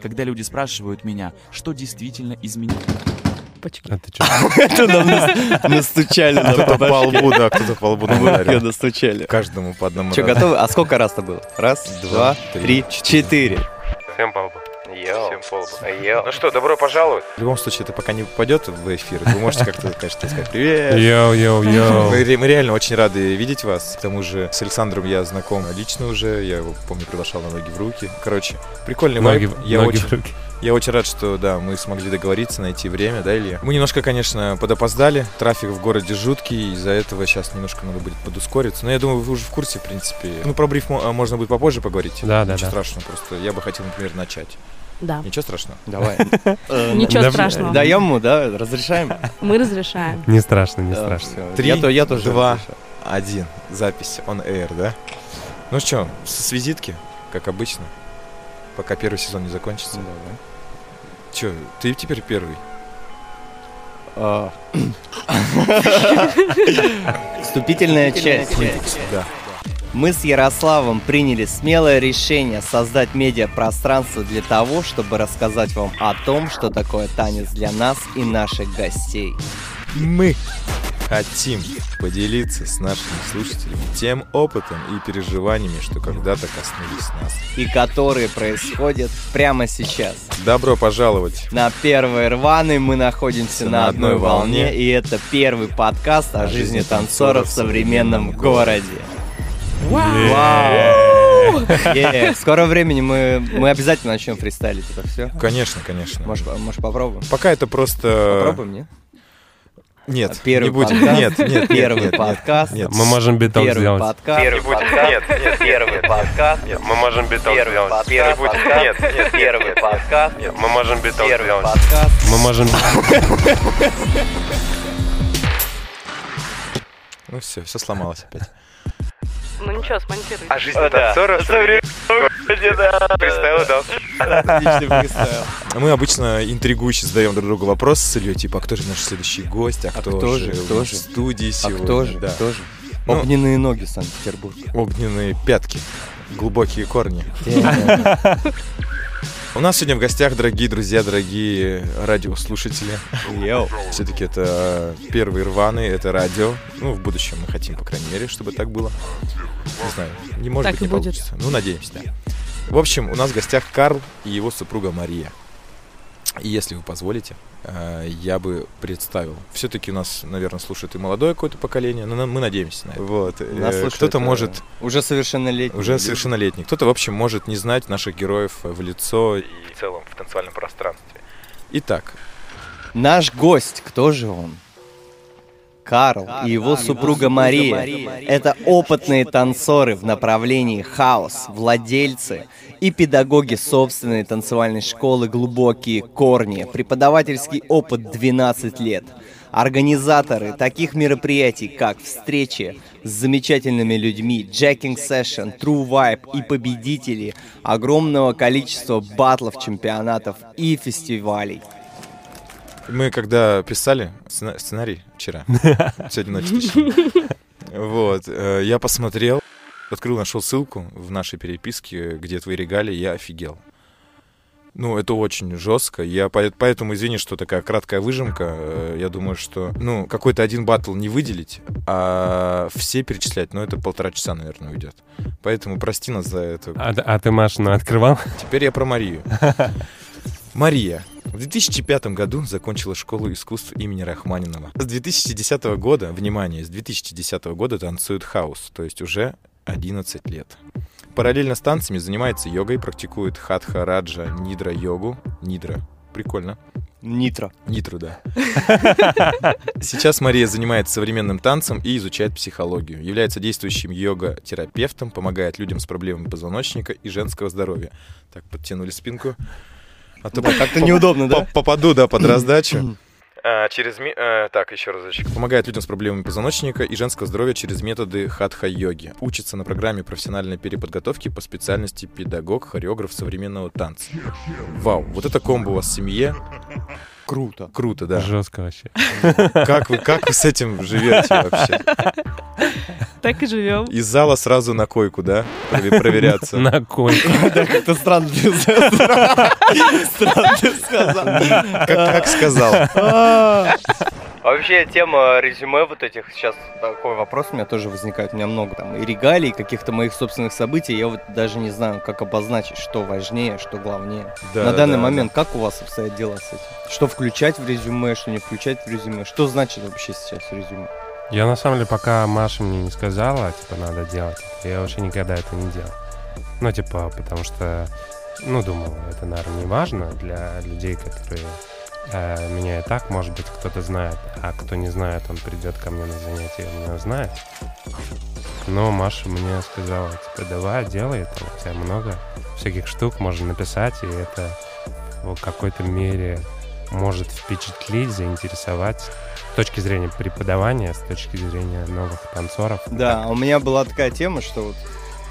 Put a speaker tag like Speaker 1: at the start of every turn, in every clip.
Speaker 1: когда люди спрашивают меня, что действительно изменилось.
Speaker 2: Почки.
Speaker 3: А ты что?
Speaker 4: Это нам нас- настучали на
Speaker 5: Кто-то по лбу, да, кто-то по лбу ударил.
Speaker 4: настучали.
Speaker 5: Каждому по одному
Speaker 4: Че,
Speaker 5: разу.
Speaker 4: готовы? А сколько раз-то было? Раз,
Speaker 5: Два, три,
Speaker 4: четыре.
Speaker 6: Всем по лбу.
Speaker 4: Yo.
Speaker 6: Всем. Yo. Ну что, добро пожаловать.
Speaker 5: В любом случае, это пока не попадет в эфир. Вы можете как-то, конечно, сказать привет.
Speaker 3: Yo-yo-yo.
Speaker 5: Мы, ре- мы реально очень рады видеть вас. К тому же с Александром я знаком лично уже. Я его, помню, приглашал на ноги в руки. Короче, прикольный
Speaker 3: Ноги,
Speaker 5: вайб. Я
Speaker 3: ноги
Speaker 5: очень,
Speaker 3: в руки.
Speaker 5: Я очень рад, что да, мы смогли договориться, найти время, да, Илья? Мы немножко, конечно, подопоздали. Трафик в городе жуткий. Из-за этого сейчас немножко надо будет подускориться. Но я думаю, вы уже в курсе, в принципе. Ну, про бриф мо- можно будет попозже поговорить.
Speaker 3: Да, да,
Speaker 5: Ничего
Speaker 3: да.
Speaker 5: страшного, просто я бы хотел, например, начать.
Speaker 2: Да.
Speaker 5: Ничего страшного.
Speaker 4: Давай. Э,
Speaker 2: Ничего страшного.
Speaker 4: Даем ему, да? Разрешаем?
Speaker 2: Мы разрешаем.
Speaker 3: Не страшно, не страшно.
Speaker 5: Три,
Speaker 4: Я то- Я тоже
Speaker 5: два. Один. Запись on air, да? Ну что, с визитки, как обычно, пока первый сезон не закончится. Че, ты теперь первый?
Speaker 4: А. Вступительная часть.
Speaker 5: Да.
Speaker 4: Мы с Ярославом приняли смелое решение создать медиапространство для того, чтобы рассказать вам о том, что такое танец для нас и наших гостей.
Speaker 5: Мы хотим поделиться с нашими слушателями тем опытом и переживаниями, что когда-то коснулись нас.
Speaker 4: И которые происходят прямо сейчас.
Speaker 5: Добро пожаловать!
Speaker 4: На первой рваной мы находимся
Speaker 5: На
Speaker 4: на одной
Speaker 5: одной волне.
Speaker 4: волне, и это первый подкаст о жизни танцоров в современном городе. Вау! Е, В скором времени мы, мы обязательно начнем фристайлить это все.
Speaker 5: Конечно, конечно.
Speaker 4: Может, может попробуем?
Speaker 5: Пока это просто...
Speaker 4: Попробуем, нет?
Speaker 5: Нет,
Speaker 4: Первый
Speaker 5: не будем.
Speaker 4: подкаст.
Speaker 5: Нет, нет, нет,
Speaker 4: Первый
Speaker 5: нет, нет.
Speaker 4: подкаст.
Speaker 5: Нет.
Speaker 3: Мы можем биток
Speaker 4: Первый
Speaker 3: сделать.
Speaker 4: подкаст.
Speaker 6: Первый подкаст. Нет, нет, первый подкаст. Нет, мы можем биток
Speaker 4: Первый
Speaker 6: сделать.
Speaker 4: подкаст.
Speaker 6: Первый будет. Нет, нет,
Speaker 4: Первый подкаст.
Speaker 6: Нет, мы можем биток
Speaker 4: Первый
Speaker 6: сделать.
Speaker 4: подкаст.
Speaker 3: Мы можем...
Speaker 5: Ну все, все сломалось опять.
Speaker 2: Ну ничего, смонтируй.
Speaker 6: А жизнь танцора городе, да. Представил, да.
Speaker 4: Фристайл.
Speaker 5: Мы обычно интригующе задаем друг другу вопрос с Ильей, типа, а кто же наш следующий гость, а кто,
Speaker 4: кто
Speaker 5: же,
Speaker 4: кто же?
Speaker 5: в студии
Speaker 4: А
Speaker 5: сегодня.
Speaker 4: кто же?
Speaker 5: Да.
Speaker 4: Кто же?
Speaker 5: Ну,
Speaker 4: Огненные ноги Санкт-Петербург.
Speaker 5: огненные пятки, глубокие корни. У нас сегодня в гостях, дорогие друзья, дорогие радиослушатели. Все-таки это первый рваный, это радио. Ну, в будущем мы хотим, по крайней мере, чтобы так было. Не знаю, не может
Speaker 2: Так
Speaker 5: быть, не
Speaker 2: будет.
Speaker 5: получится. Ну, надеемся, да. В общем, у нас в гостях Карл и его супруга Мария. И если вы позволите, я бы представил. Все-таки у нас, наверное, слушает и молодое какое-то поколение, но мы надеемся на это. Вот.
Speaker 4: Нас
Speaker 5: Э,
Speaker 4: слушает,
Speaker 5: Кто-то
Speaker 4: э,
Speaker 5: может
Speaker 4: Уже совершеннолетний.
Speaker 5: уже совершеннолетний. Кто-то, в общем, может не знать наших героев в лицо и в целом в танцевальном пространстве. Итак,
Speaker 4: Наш гость, кто же он? Карл и его супруга Мария – это опытные танцоры в направлении хаос, владельцы и педагоги собственной танцевальной школы «Глубокие корни», преподавательский опыт 12 лет, организаторы таких мероприятий, как встречи с замечательными людьми, Jacking Session, True Vibe и победители огромного количества батлов, чемпионатов и фестивалей.
Speaker 5: Мы когда писали сцена- сценарий вчера, сегодня ночью точнее, вот, э, я посмотрел, открыл, нашел ссылку в нашей переписке, где твои регалии, я офигел. Ну, это очень жестко. Я по- поэтому извини, что такая краткая выжимка. Э, Я думаю, что ну какой-то один батл не выделить, а все перечислять, ну это полтора часа, наверное, уйдет. Поэтому прости нас за это.
Speaker 3: А, а ты Машину открывал?
Speaker 5: Теперь я про Марию. Мария в 2005 году закончила школу искусств имени Рахманинова. С 2010 года, внимание, с 2010 года танцует хаос, то есть уже 11 лет. Параллельно с танцами занимается йогой, практикует хатха, раджа, нидра йогу. Нидра. Прикольно.
Speaker 4: Нитро.
Speaker 5: Нитру, да. Сейчас Мария занимается современным танцем и изучает психологию. Является действующим йога-терапевтом, помогает людям с проблемами позвоночника и женского здоровья. Так, подтянули спинку. А то
Speaker 4: Да, как-то неудобно, да?
Speaker 5: по- попаду, да, под раздачу. А, через ми- э, так, еще разочек. Помогает людям с проблемами позвоночника и женского здоровья через методы хатха-йоги. Учится на программе профессиональной переподготовки по специальности педагог, хореограф современного танца. Вау, вот это комбо у вас в семье.
Speaker 4: Круто.
Speaker 5: Круто, да.
Speaker 3: Жестко вообще.
Speaker 5: Как вы, как вы с этим живете вообще?
Speaker 2: Так и живем.
Speaker 5: Из зала сразу на койку, да? Прове- Проверяться.
Speaker 3: На койку.
Speaker 4: Да, как-то странно ты сказал.
Speaker 5: Как, как сказал.
Speaker 4: А Вообще, тема резюме вот этих, сейчас такой вопрос у меня тоже возникает, у меня много там и регалий, каких-то моих собственных событий, я вот даже не знаю, как обозначить, что важнее, что главнее.
Speaker 5: Да,
Speaker 4: На данный
Speaker 5: да,
Speaker 4: момент как у вас обстоят дела с этим? Что включать в резюме, что не включать в резюме? Что значит вообще сейчас резюме?
Speaker 3: Я на самом деле, пока Маша мне не сказала, типа, надо делать, я вообще никогда это не делал. Ну, типа, потому что, ну, думал, это, наверное, не важно для людей, которые э, меня и так, может быть, кто-то знает, а кто не знает, он придет ко мне на занятие, и меня узнает. Но Маша мне сказала, типа, давай, делай, это у тебя много всяких штук можно написать, и это в какой-то мере может впечатлить, заинтересовать с точки зрения преподавания, с точки зрения новых танцоров.
Speaker 4: Да, у меня была такая тема, что вот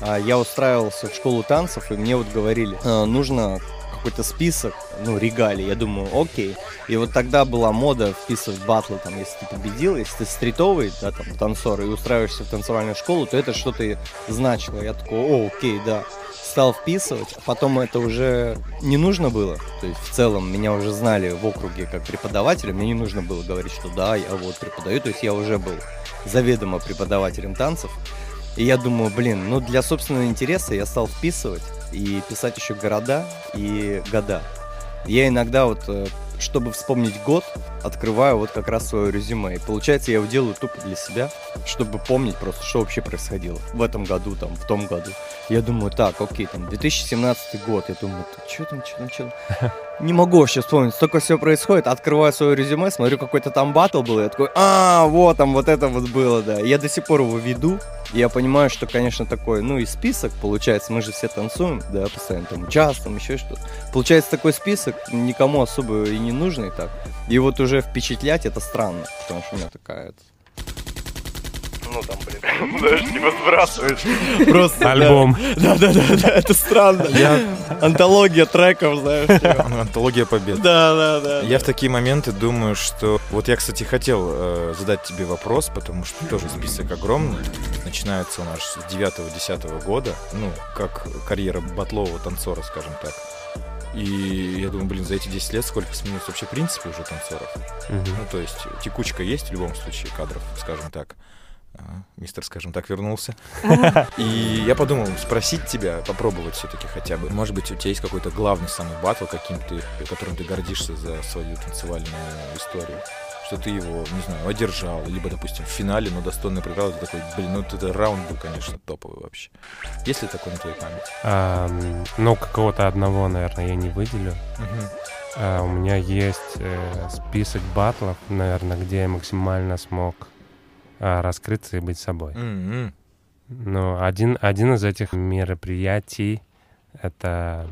Speaker 4: а, я устраивался в школу танцев, и мне вот говорили, «А, нужно какой-то список, ну, регалий. Я думаю, окей. И вот тогда была мода вписывать батлы, там, если ты победил, если ты стритовый, да, там, танцор, и устраиваешься в танцевальную школу, то это что-то значило. Я такой, о, окей, да. Стал вписывать, а потом это уже не нужно было. То есть в целом меня уже знали в округе как преподавателя, мне не нужно было говорить, что да, я вот преподаю, то есть я уже был заведомо преподавателем танцев. И я думаю, блин, ну для собственного интереса я стал вписывать и писать еще города и года. Я иногда вот, э, чтобы вспомнить год, открываю вот как раз свое резюме. И получается, я его делаю тупо для себя, чтобы помнить просто, что вообще происходило в этом году, там, в том году. Я думаю, так, окей, там, 2017 год. Я думаю, что там, что там, что там. Не могу вообще вспомнить, столько всего происходит. Открываю свое резюме, смотрю, какой-то там батл был. Я такой, а, вот там, вот это вот было, да. Я до сих пор его веду. И я понимаю, что, конечно, такой, ну, и список, получается, мы же все танцуем, да, постоянно там час, там еще что-то. Получается, такой список никому особо и не нужный так. И вот уже впечатлять это странно, потому что у меня такая... это- Ну, там, блин,
Speaker 6: Даже не сбрасываешь.
Speaker 4: просто...
Speaker 3: Альбом.
Speaker 4: Да-да-да, это странно.
Speaker 5: Я...
Speaker 4: Антология треков, знаешь. типа.
Speaker 5: Антология побед.
Speaker 4: Да-да-да.
Speaker 5: Я в такие моменты думаю, что... Вот я, кстати, хотел э, задать тебе вопрос, потому что тоже список огромный. Начинается у нас с 9-10 года, ну, как карьера батлового танцора, скажем так. И я думаю, блин, за эти 10 лет сколько сменилось вообще в принципе уже танцоров.
Speaker 3: Мгм.
Speaker 5: Ну, то есть текучка есть в любом случае кадров, скажем так. А, Мистер, скажем так, вернулся. И я подумал, спросить тебя, попробовать все-таки хотя бы. Может быть, у тебя есть какой-то главный самый батл, каким ты, которым ты гордишься за свою танцевальную историю. Что ты его, не знаю, одержал, либо, допустим, в финале, но достойно проиграл, ты такой, блин, ну этот раунд был, конечно, топовый вообще. Есть ли такой на твоей памяти?
Speaker 3: Ам, ну, какого-то одного, наверное, я не выделю. А, у меня есть э, список батлов, наверное, где я максимально смог а, раскрыться и быть собой.
Speaker 5: М-м.
Speaker 3: Но один, один из этих мероприятий — это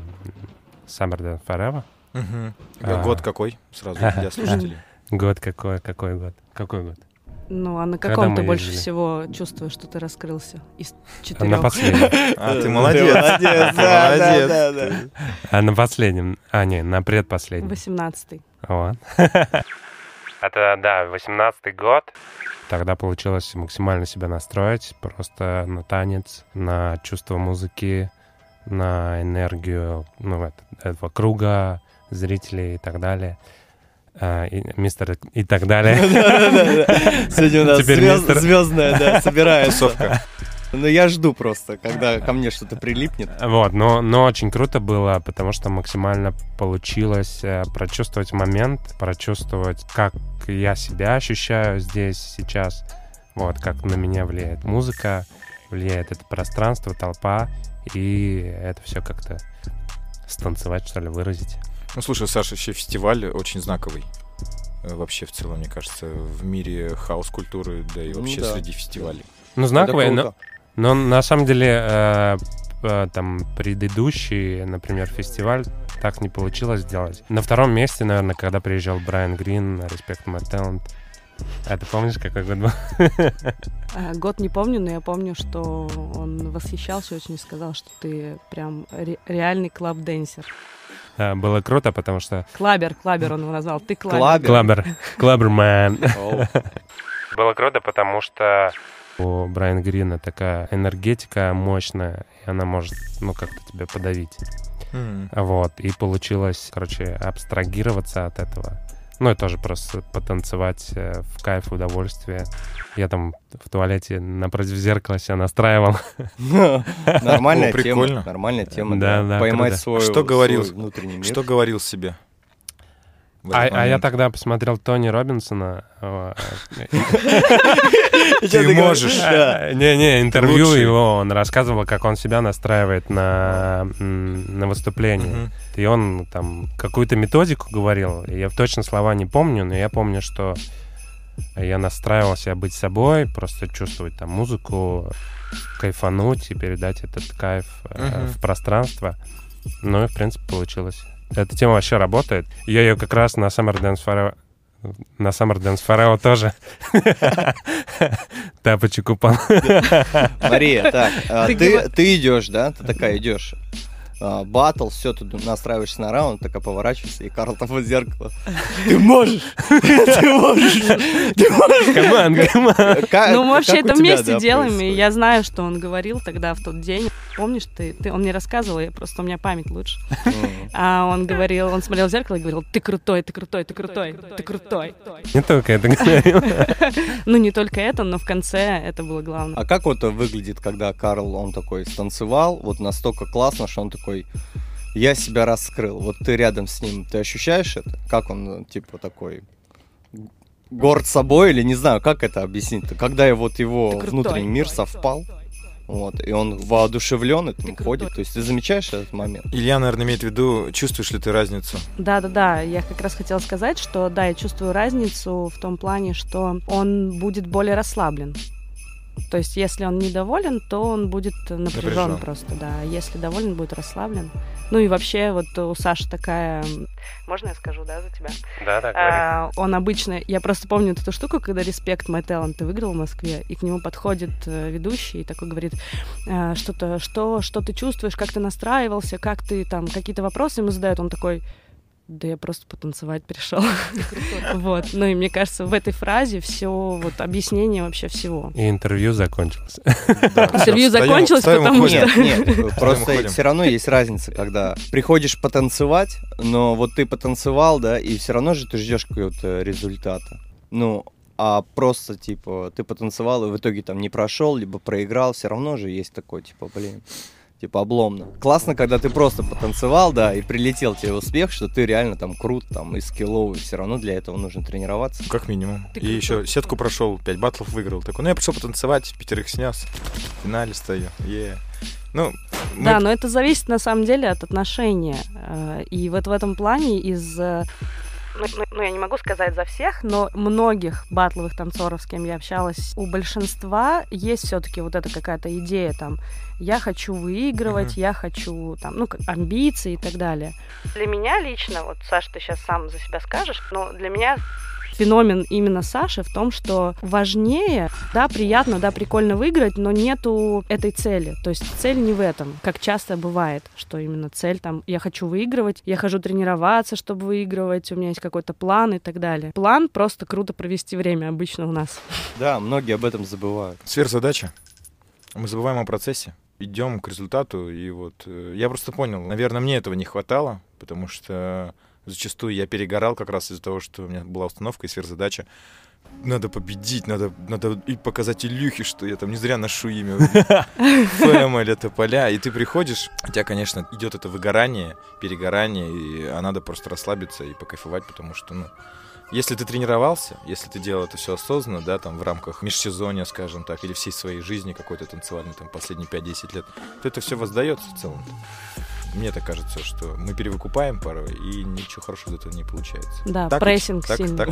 Speaker 3: Summer Dance Forever.
Speaker 5: Мгм.
Speaker 3: А.
Speaker 5: Год какой? Сразу для слушателей.
Speaker 3: Год какой? Какой год? Какой год?
Speaker 2: Ну, а на каком ты больше
Speaker 3: ездили?
Speaker 2: всего чувствуешь, что ты раскрылся? Из
Speaker 3: А На
Speaker 2: четырех.
Speaker 3: последнем.
Speaker 5: А, ты молодец.
Speaker 4: молодец.
Speaker 3: А на последнем. А, не, на предпоследнем.
Speaker 2: Восемнадцатый.
Speaker 3: Вот. Это, да, 18-й год. Тогда получилось максимально себя настроить просто на танец, на чувство музыки, на энергию ну, вот, этого круга, зрителей и так далее. А, и, мистер и так далее.
Speaker 4: Сегодня у нас звездная, да, собирается.
Speaker 5: Тусовка.
Speaker 4: Ну, я жду просто, когда ко мне что-то прилипнет.
Speaker 3: Вот, но, но очень круто было, потому что максимально получилось э, прочувствовать момент, прочувствовать, как я себя ощущаю здесь, сейчас, вот, как на меня влияет музыка, влияет это пространство, толпа, и это все как-то станцевать, что ли, выразить.
Speaker 5: Ну, слушай, Саша, еще фестиваль очень знаковый. Э, Вообще, в целом, мне кажется, в мире хаос-культуры, да и
Speaker 4: Ну
Speaker 5: вообще
Speaker 4: да.
Speaker 5: среди фестивалей.
Speaker 3: Ну, знаковое,
Speaker 4: Это
Speaker 3: но, но на самом деле э, э, там предыдущий, например, фестиваль так не получилось сделать. На втором месте, наверное, когда приезжал Брайан Грин, Respect My Talent. А ты помнишь, какой год был?
Speaker 2: А, Год не помню, но я помню, что он восхищался очень и сказал, что ты прям ре- реальный club dancer.
Speaker 3: Да, было круто, потому что
Speaker 2: Clubber, Clubber он его назвал. Ты Клабер.
Speaker 4: Клабер.
Speaker 3: Клабер,
Speaker 4: Clubberman.
Speaker 3: Было круто, потому что у Брайана Грина такая энергетика мощная, и она может, ну, как-то тебя подавить.
Speaker 5: М.
Speaker 3: Вот, и получилось, короче, абстрагироваться от этого. Ну и тоже просто потанцевать э, в кайф, удовольствие. Я там в туалете напротив зеркала себя настраивал.
Speaker 4: Нормальная тема. Нормальная тема,
Speaker 3: Да,
Speaker 4: да. Поймать свой,
Speaker 5: Что говорил-
Speaker 4: свой внутренний мир.
Speaker 5: Что говорил себе?
Speaker 3: А, а я тогда посмотрел Тони Робинсона. э,
Speaker 5: Ты можешь.
Speaker 3: Не-не, интервью
Speaker 5: лучший.
Speaker 3: его, он рассказывал, как он себя настраивает на, на выступление. И он там какую-то методику говорил. Я точно слова не помню, но я помню, что я настраивал себя быть собой, просто чувствовать там музыку, кайфануть и передать этот кайф э, в пространство. Ну и, в принципе, получилось. Эта тема вообще работает. Я ее как раз на Summer Dance Forever на Summer Dance Forever тоже тапочек упал.
Speaker 4: Мария, так, а,
Speaker 2: ты
Speaker 4: идешь, да? Ты такая идешь. А, Батл, все, ты настраиваешься на раунд, такая поворачиваешься, и Карл там в зеркало. Ты можешь! Ты можешь! Ты можешь!
Speaker 3: Команд, команд.
Speaker 4: Как-
Speaker 2: Ну, мы вообще это вместе делаем, и я знаю, что он говорил тогда, в тот день. Помнишь, ты, ты он мне рассказывал, я просто у меня память лучше. А он говорил, он смотрел в зеркало и говорил, ты крутой, ты крутой, ты крутой, ты крутой.
Speaker 3: Не только это говорил.
Speaker 2: Ну, не только это, но в конце это было главное.
Speaker 4: А как вот выглядит, когда Карл, он такой станцевал, вот настолько классно, что он такой, я себя раскрыл. Вот ты рядом с ним, ты ощущаешь это? Как он, типа, такой горд собой, или не знаю, как это объяснить? Когда вот его
Speaker 2: Ты крутой.
Speaker 4: внутренний мир совпал, вот, и он воодушевлен этим
Speaker 2: крутой.
Speaker 4: ходит, то есть ты замечаешь этот момент?
Speaker 5: Илья, наверное, имеет в виду, чувствуешь ли ты разницу?
Speaker 2: Да-да-да, я как раз хотела сказать, что да, я чувствую разницу в том плане, что он будет более расслаблен. То есть, если он недоволен, то он будет напряжен
Speaker 5: Напряжен.
Speaker 2: просто, да. Если доволен, будет расслаблен. Ну и вообще, вот у Саши такая... Можно я скажу, да, за тебя?
Speaker 3: Да, да,
Speaker 2: А, он обычно, я просто помню эту штуку, когда Респект My Talent ты выиграл в Москве, и к нему подходит э, ведущий и такой говорит, э, что-то, что, что ты чувствуешь, как ты настраивался, как ты там, какие-то вопросы ему задают, он такой, да я просто потанцевать пришел. Вот, ну и мне кажется, в этой фразе все, вот объяснение вообще всего.
Speaker 3: И интервью закончилось.
Speaker 2: Интервью закончилось,
Speaker 5: встаем
Speaker 2: потому что...
Speaker 4: Нет, нет, просто все равно есть разница, когда приходишь потанцевать, но вот ты потанцевал, да, и все равно же ты ждешь какого-то результата. Ну, а просто, типа, ты потанцевал и в итоге там не прошел, либо проиграл, все равно же есть такой, типа, блин, типа, обломно. Классно, когда ты просто потанцевал, да, и прилетел тебе успех, что ты реально там крут, там, и скилловый, все равно для этого нужно тренироваться.
Speaker 5: Как минимум.
Speaker 2: Ты
Speaker 5: И еще сетку прошел, 5 батлов выиграл. Такой, ну я пришел потанцевать, пятерых снес. В финале стою. Е. Ну, мы-
Speaker 2: Да, но это зависит на самом деле от отношения. Э, И вот в этом плане из... Ну, ну, ну, я не могу сказать за всех, но многих батловых танцоров, с кем я общалась, у большинства есть все-таки вот эта какая-то идея там, я хочу выигрывать,
Speaker 5: Мгм.
Speaker 2: я хочу там, ну, как амбиции и так далее. Для меня лично, вот, Саша, ты сейчас сам за себя скажешь, но для меня феномен именно Саши в том, что важнее, да, приятно, да, прикольно выиграть, но нету этой цели. То есть цель не в этом, как часто бывает, что именно цель там, я хочу выигрывать, я хожу тренироваться, чтобы выигрывать, у меня есть какой-то план и так далее. План просто круто провести время обычно у нас.
Speaker 4: Да, многие об этом забывают.
Speaker 5: сверхзадача. Мы забываем о процессе. Идем к результату. И вот э, я просто понял, наверное, мне этого не хватало, потому что зачастую я перегорал как раз из-за того, что у меня была установка и сверхзадача. Надо победить, надо, надо и показать Илюхе, что я там не зря ношу имя Фэм или Тополя. И ты приходишь, у тебя, конечно, идет это выгорание, перегорание, и, а надо просто расслабиться и покайфовать, потому что, ну, если ты тренировался, если ты делал это все осознанно, да, там в рамках межсезонья, скажем так, или всей своей жизни какой-то танцевальной, там, последние 5-10 лет, то это все воздается в целом. Мне так кажется, что мы перевыкупаем порой, и ничего хорошего из этого не получается.
Speaker 2: Да,
Speaker 5: Так
Speaker 2: прессинг
Speaker 5: так,
Speaker 2: сильный.
Speaker 5: так.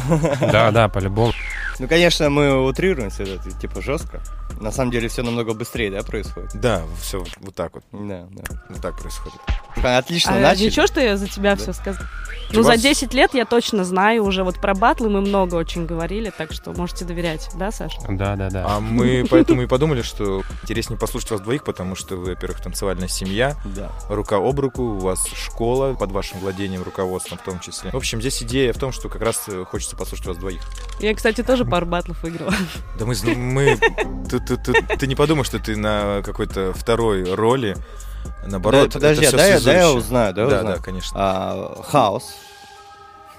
Speaker 3: Да, да, по-любому.
Speaker 4: Ну, конечно, мы утрируем все это, типа, жестко. На самом деле все намного быстрее, да, происходит?
Speaker 5: Да, все вот так вот,
Speaker 4: Да, да.
Speaker 5: вот так происходит.
Speaker 4: Отлично
Speaker 2: А
Speaker 4: начали.
Speaker 2: ничего, что я за тебя все сказала? Ну, за
Speaker 5: вас-
Speaker 2: 10 лет я точно знаю уже. Вот про батлы мы много очень говорили, так что можете доверять, да, Саша?
Speaker 3: Да, да, да.
Speaker 5: А мы поэтому и подумали, что интереснее послушать вас двоих, потому что вы, во-первых, танцевальная семья,
Speaker 4: Да.
Speaker 5: рука об руку, у вас школа под вашим владением, руководством в том числе. В общем, здесь идея в том, что как раз э, хочется послушать вас двоих.
Speaker 2: Я, кстати, тоже пару батлов выиграла.
Speaker 5: Да мы... мы ты, ты- ты- ты не подумай, что ты на какой-то второй роли. Наоборот,
Speaker 4: Да, подожди,
Speaker 5: это
Speaker 4: а дай, я- дай я узнаю, дай я
Speaker 5: Да,
Speaker 4: узнаю.
Speaker 5: да, конечно.
Speaker 4: А, хаос.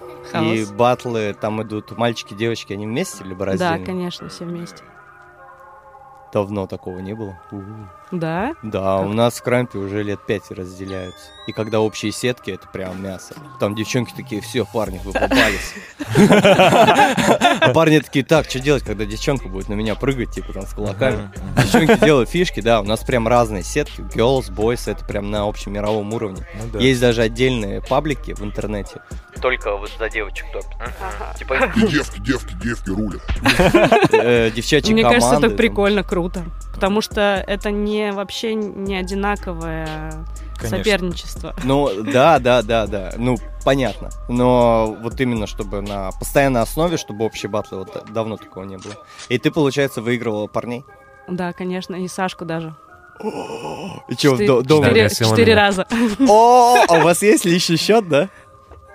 Speaker 4: И
Speaker 2: Хаос.
Speaker 4: батлы, там идут мальчики, девочки, они вместе либо
Speaker 2: Да,
Speaker 4: раздельно?
Speaker 2: конечно, все вместе.
Speaker 4: Давно такого не было.
Speaker 2: Да?
Speaker 4: Да,
Speaker 2: Как?
Speaker 4: у нас в Крампе уже лет пять разделяются. И когда общие сетки, это прям мясо. Там девчонки такие, все, парни, вы попались. А Парни такие, так, что делать, когда девчонка будет на меня прыгать, типа там с кулаками? Девчонки делают фишки, да, у нас прям разные сетки. Girls, boys, это прям на общем мировом уровне.
Speaker 5: Ну.
Speaker 4: Есть даже отдельные паблики в интернете. Только вот за девочек топят. Типа
Speaker 7: И девки, девки, девки рулят.
Speaker 4: э, девчачьи
Speaker 2: Мне кажется, это прикольно, круто. Потому что это не вообще не одинаковое
Speaker 5: Конечно.
Speaker 2: соперничество.
Speaker 4: Ну, да, да, да, да. Ну, понятно. Но вот именно, чтобы на постоянной основе, чтобы общие батлы, вот да- давно такого не было. И ты, получается, выигрывала парней?
Speaker 2: Да, конечно, и Сашку даже.
Speaker 4: И что, дома?
Speaker 2: четыре- раза.
Speaker 4: О, а у вас есть личный счет, да?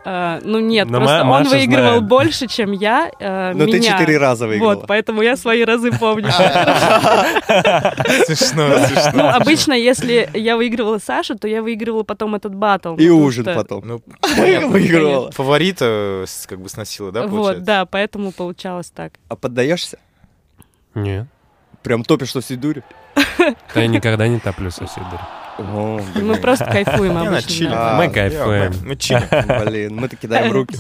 Speaker 2: А, Ну нет,
Speaker 3: Но
Speaker 2: просто
Speaker 3: Ма-
Speaker 2: он
Speaker 3: Маша
Speaker 2: выигрывал
Speaker 3: знает.
Speaker 2: больше, чем я. э,
Speaker 4: Но Ну, ты
Speaker 2: меня.
Speaker 4: четыре раза выиграла.
Speaker 2: Вот, поэтому я свои разы помню.
Speaker 5: Смешно,
Speaker 2: Ну, обычно, если я выигрывала Сашу, то я выигрывала потом этот батл.
Speaker 4: И ужин потом.
Speaker 5: Ну,
Speaker 4: Выигрывала.
Speaker 5: фаворита как бы сносила, да,
Speaker 2: Вот, да, поэтому получалось так.
Speaker 4: А поддаешься?
Speaker 3: Нет.
Speaker 4: Прям топишь во всей дуре?
Speaker 3: Да я никогда не топлю соседей.
Speaker 4: О,
Speaker 2: Мы просто кайфуем
Speaker 5: на
Speaker 2: обычно. да.
Speaker 4: А,
Speaker 3: Мы
Speaker 5: Я-
Speaker 3: кайфуем.
Speaker 5: Мы чилим.
Speaker 4: Блин, мы таки даем руки.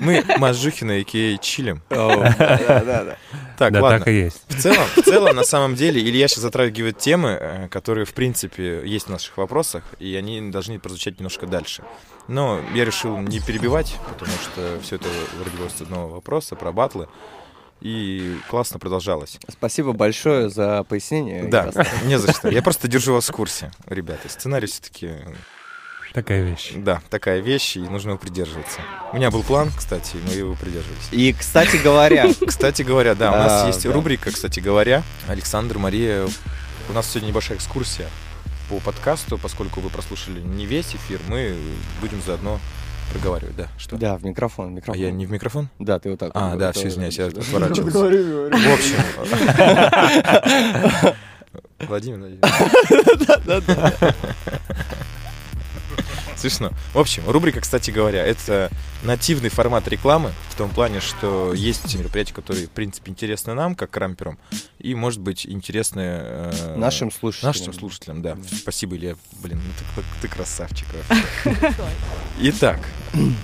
Speaker 5: Мы Мажухина и чилим.
Speaker 4: Да, да, да.
Speaker 5: Так,
Speaker 3: Да,
Speaker 5: ладно.
Speaker 3: так и есть.
Speaker 5: В целом, в целом, на самом деле, Илья сейчас затрагивает темы, э, которые, в принципе, есть в наших вопросах, и они должны прозвучать немножко дальше. Но я решил не перебивать, потому что все это родилось с одного вопроса про батлы, и классно продолжалось.
Speaker 4: Спасибо большое за пояснение.
Speaker 5: Да, не за что. Я просто держу вас в курсе, ребята. Сценарий все-таки,
Speaker 3: Такая вещь.
Speaker 5: да, такая вещь, и нужно его придерживаться. У меня был план, кстати, мы его придерживались.
Speaker 4: И, кстати говоря,
Speaker 5: Кстати говоря, да, у нас есть рубрика, кстати говоря. Александр, Мария, у нас сегодня небольшая экскурсия по подкасту, поскольку вы прослушали не весь эфир, мы будем заодно проговаривать, да, что?
Speaker 4: да, в микрофон, в
Speaker 5: А
Speaker 4: микрофон.
Speaker 5: я не в микрофон?
Speaker 4: Да, ты вот так.
Speaker 5: А,
Speaker 4: вот,
Speaker 5: да, все, извиняюсь, я отворачивался.
Speaker 4: Говори.
Speaker 5: В общем... Владимир, Владимир. Смешно. В общем, рубрика, кстати говоря, это нативный формат рекламы, в том плане, что есть мероприятия, которые, в принципе, интересны нам, как крамперам, и, может быть, интересны... э,
Speaker 4: Нашим слушателям.
Speaker 5: Нашим слушателям, да. Спасибо, Илья. Блин, ну ты, ты красавчик. вообще. Итак,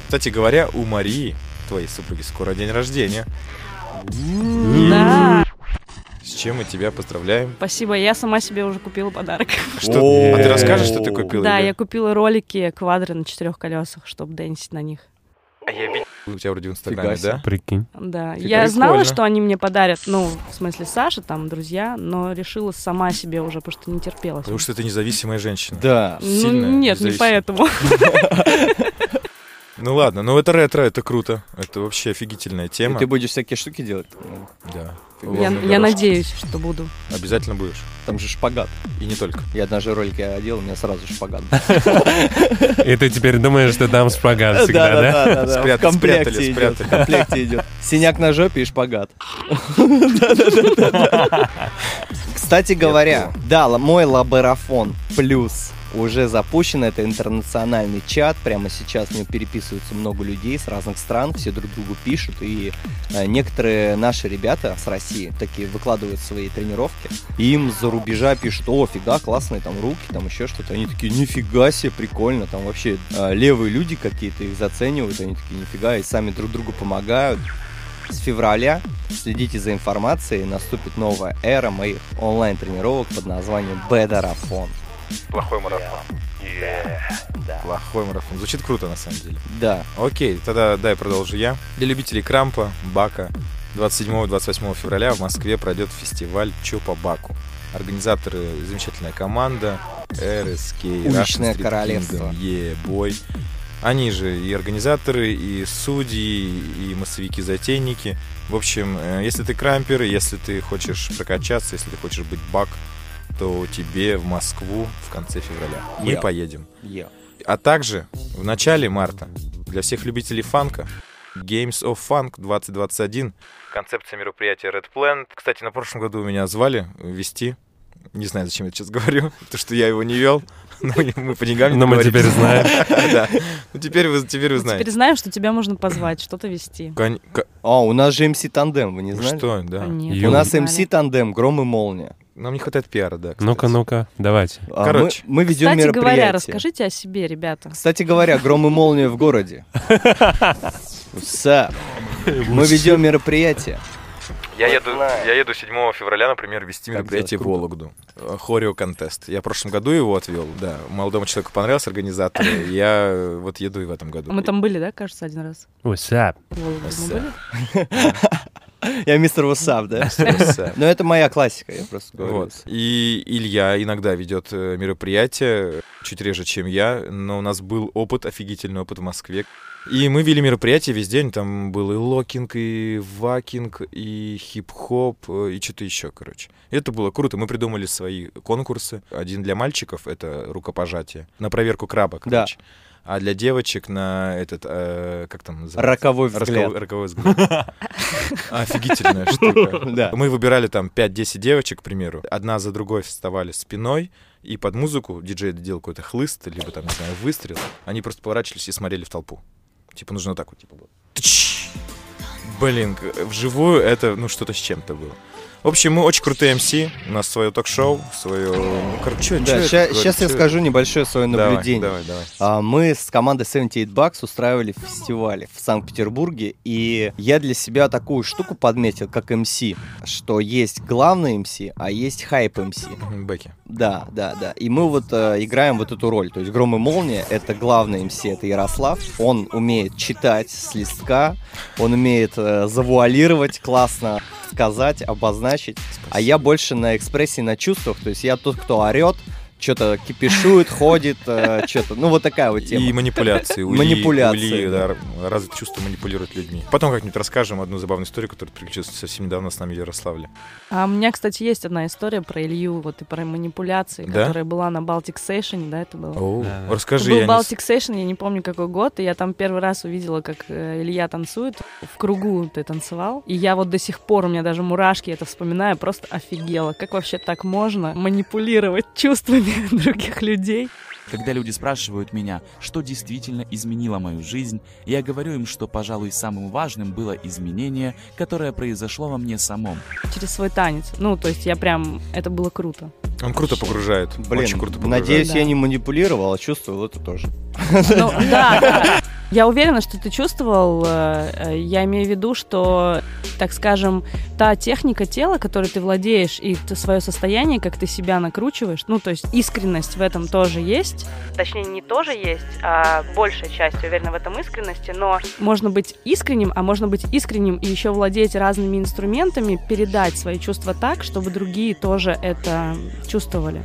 Speaker 5: кстати говоря, у Марии, твоей супруги, скоро день рождения.
Speaker 2: Да,
Speaker 5: С чем мы тебя поздравляем.
Speaker 2: спасибо. Я сама себе уже купила подарок.
Speaker 5: Что? А ты расскажешь, что ты купил?
Speaker 2: Да, я купила ролики квадры на четырех колесах, чтобы дэнсить на них.
Speaker 5: У тебя вроде в Инстаграме, да?
Speaker 3: Прикинь.
Speaker 2: Да, я знала,
Speaker 5: прикольно.
Speaker 2: что они мне подарят, ну, в смысле Саша, там, друзья, но решила сама себе уже, потому что не терпела.
Speaker 5: Потому что ты независимая женщина.
Speaker 4: Да.
Speaker 2: Ну,
Speaker 5: сильно
Speaker 2: нет, не поэтому.
Speaker 5: Ну ладно, ну это ретро, это круто. Это вообще офигительная
Speaker 4: И
Speaker 5: тема.
Speaker 4: ты будешь всякие штуки делать? Ну,
Speaker 5: Да.
Speaker 2: Я, я надеюсь, что буду.
Speaker 5: Обязательно будешь.
Speaker 4: Там же шпагат.
Speaker 5: И не только.
Speaker 4: Я однажды ролик я одел, у меня сразу шпагат.
Speaker 3: И ты теперь думаешь, что там шпагат всегда, да?
Speaker 5: Спрятали,
Speaker 4: комплекте
Speaker 5: спрятали, спрятали.
Speaker 4: В комплекте идет. Синяк на жопе и шпагат. Кстати говоря, да, мой лаборафон плюс уже запущен. Это интернациональный чат. Прямо сейчас в нем переписываются много людей с разных стран. Все друг другу пишут. И э, некоторые наши ребята с России такие выкладывают свои тренировки. Им за рубежа пишут, о, фига, классные там руки, там еще что-то. Они такие, нифига себе, прикольно. Там вообще э, левые люди какие-то их заценивают. Они такие, нифига, и сами друг другу помогают. С февраля следите за информацией, наступит новая эра моих онлайн-тренировок под названием Бедарафон.
Speaker 6: Плохой марафон.
Speaker 5: Плохой марафон. Звучит круто, на самом деле.
Speaker 4: Да,
Speaker 5: Окей, тогда дай продолжу я. Для любителей крампа, бака, 27-28 февраля в Москве пройдет фестиваль Чё по баку. Организаторы замечательная команда, RSK.
Speaker 4: Уличное королевство.
Speaker 5: Yeah, boy. Они же и организаторы, и судьи, и массовики-затейники. В общем, э, если ты крампер, если ты хочешь прокачаться, если ты хочешь быть бак, то тебе в Москву в конце февраля. Мы
Speaker 4: Yeah.
Speaker 5: поедем.
Speaker 4: Yeah.
Speaker 5: А также в начале марта для всех любителей фанка Games of Funk 2021. Концепция мероприятия Red Planet. Кстати, на прошлом году меня звали вести. Не знаю, зачем я сейчас говорю, потому что я его не вел. Но мы по деньгам не
Speaker 3: Но мы теперь знаем.
Speaker 5: Да. Ну, теперь вы, теперь вы знаете.
Speaker 2: Теперь знаем, что тебя можно позвать, что-то вести.
Speaker 4: А, у нас же МС Тандем, вы не
Speaker 5: Ну
Speaker 4: знали?
Speaker 5: Что, да.
Speaker 4: У нас. МС Тандем, Гром и Молния.
Speaker 5: Нам не хватает пиара, да. кстати.
Speaker 3: Ну-ка, ну-ка, давайте.
Speaker 4: А мы-
Speaker 5: Короче.
Speaker 4: мы, ведем
Speaker 2: Кстати
Speaker 4: мероприятие.
Speaker 2: говоря, расскажите о себе, ребята.
Speaker 4: Кстати говоря, Гром и Молния в городе. Уса. Мы ведем мероприятие.
Speaker 5: Я еду, я еду 7 февраля, например, вести мероприятие в? Вологду. Choreo contest. Я в прошлом году его отвел, да. Молодому человеку понравился организатор. Я вот еду и в этом году.
Speaker 2: Мы там были, да, кажется, один раз?
Speaker 3: What's up?
Speaker 2: Мы
Speaker 5: What's
Speaker 2: были?
Speaker 4: Я мистер What's Up,
Speaker 5: да?
Speaker 4: Но это моя классика, я просто говорю.
Speaker 5: Вот. И Илья иногда ведет э, мероприятия, чуть реже, чем я, но у нас был опыт, офигительный опыт в Москве. И мы вели мероприятия весь день, там был и locking, и waacking, и хип-хоп, э, и что-то еще, короче. Это было круто. Мы придумали свои конкурсы. Один для мальчиков — это рукопожатие, на проверку краба,
Speaker 4: Да.
Speaker 5: А для девочек на этот, э, как там называется?
Speaker 4: Роковой взгляд.
Speaker 5: Роковой, роковой взгляд. Офигительная штука.
Speaker 4: Да.
Speaker 5: Мы выбирали там 5-10 девочек, к примеру. Одна за другой вставали спиной, и под музыку диджей делал какой-то хлыст, либо там, не знаю, выстрел. Они просто поворачивались и смотрели в толпу. Типа нужно вот так вот, типа! Блин, к- вживую это, ну, что-то с чем-то было. В общем, мы очень крутые МС, у нас свое ток-шоу, свое... Ну, короче,
Speaker 4: Да, сейчас я скажу небольшое свое
Speaker 5: Давай,
Speaker 4: наблюдение.
Speaker 5: Давай, давай.
Speaker 4: А, Мы с командой 78 Bucks устраивали фестивали в Санкт-Петербурге, и я для себя такую штуку подметил, как МС, что есть главный МС, а есть хайп МС.
Speaker 5: Бэки.
Speaker 4: Да, да, да. И мы вот э, играем вот эту роль. То есть Гром и Молния — это главный МС, это Ярослав. Он умеет читать с листка, он умеет э, завуалировать, классно сказать, обозначить. А я больше на экспрессии, на чувствах. То есть я тот, кто орет, что-то кипишует, ходит, что-то. Ну, вот такая вот тема.
Speaker 5: И манипуляции. У Ильи-
Speaker 4: Манипуляции,
Speaker 5: у Ильи, да, развито чувство манипулировать людьми. Потом как-нибудь расскажем одну забавную историю, которая приключилась совсем недавно с нами в Ярославле.
Speaker 2: А у меня, кстати, есть одна история про Илью, вот и про манипуляции,
Speaker 5: Да?
Speaker 2: которая была на Baltic Session, да, это было?
Speaker 5: Оу,
Speaker 3: Да.
Speaker 5: Расскажи,
Speaker 2: это
Speaker 5: я
Speaker 2: был
Speaker 5: не
Speaker 2: Baltic Session, я не помню какой год, и я там первый раз увидела, как э, Илья танцует. В кругу ты танцевал. И я вот до сих пор, у меня даже мурашки это вспоминаю, просто офигела. Как вообще так можно манипулировать чувствами других людей?
Speaker 1: Когда люди спрашивают меня, что действительно изменило мою жизнь, я говорю им, что, пожалуй, самым важным было изменение, которое произошло во мне самом.
Speaker 2: Через свой танец. Ну, то есть я прям... Это было круто.
Speaker 5: Он круто погружает.
Speaker 4: Блин,
Speaker 5: очень круто погружает.
Speaker 4: надеюсь,
Speaker 2: Да.
Speaker 4: я не манипулировал, а чувствовал это тоже.
Speaker 2: Ну, да. Я уверена, что ты чувствовал, э, э, я имею в виду, что, так скажем, та техника тела, которой ты владеешь, и свое состояние, как ты себя накручиваешь, ну, то есть искренность в этом тоже есть. Точнее, не тоже есть, а большая часть уверена в этом искренности, но можно быть искренним, а можно быть искренним и еще владеть разными инструментами, передать свои чувства так, чтобы другие тоже это чувствовали.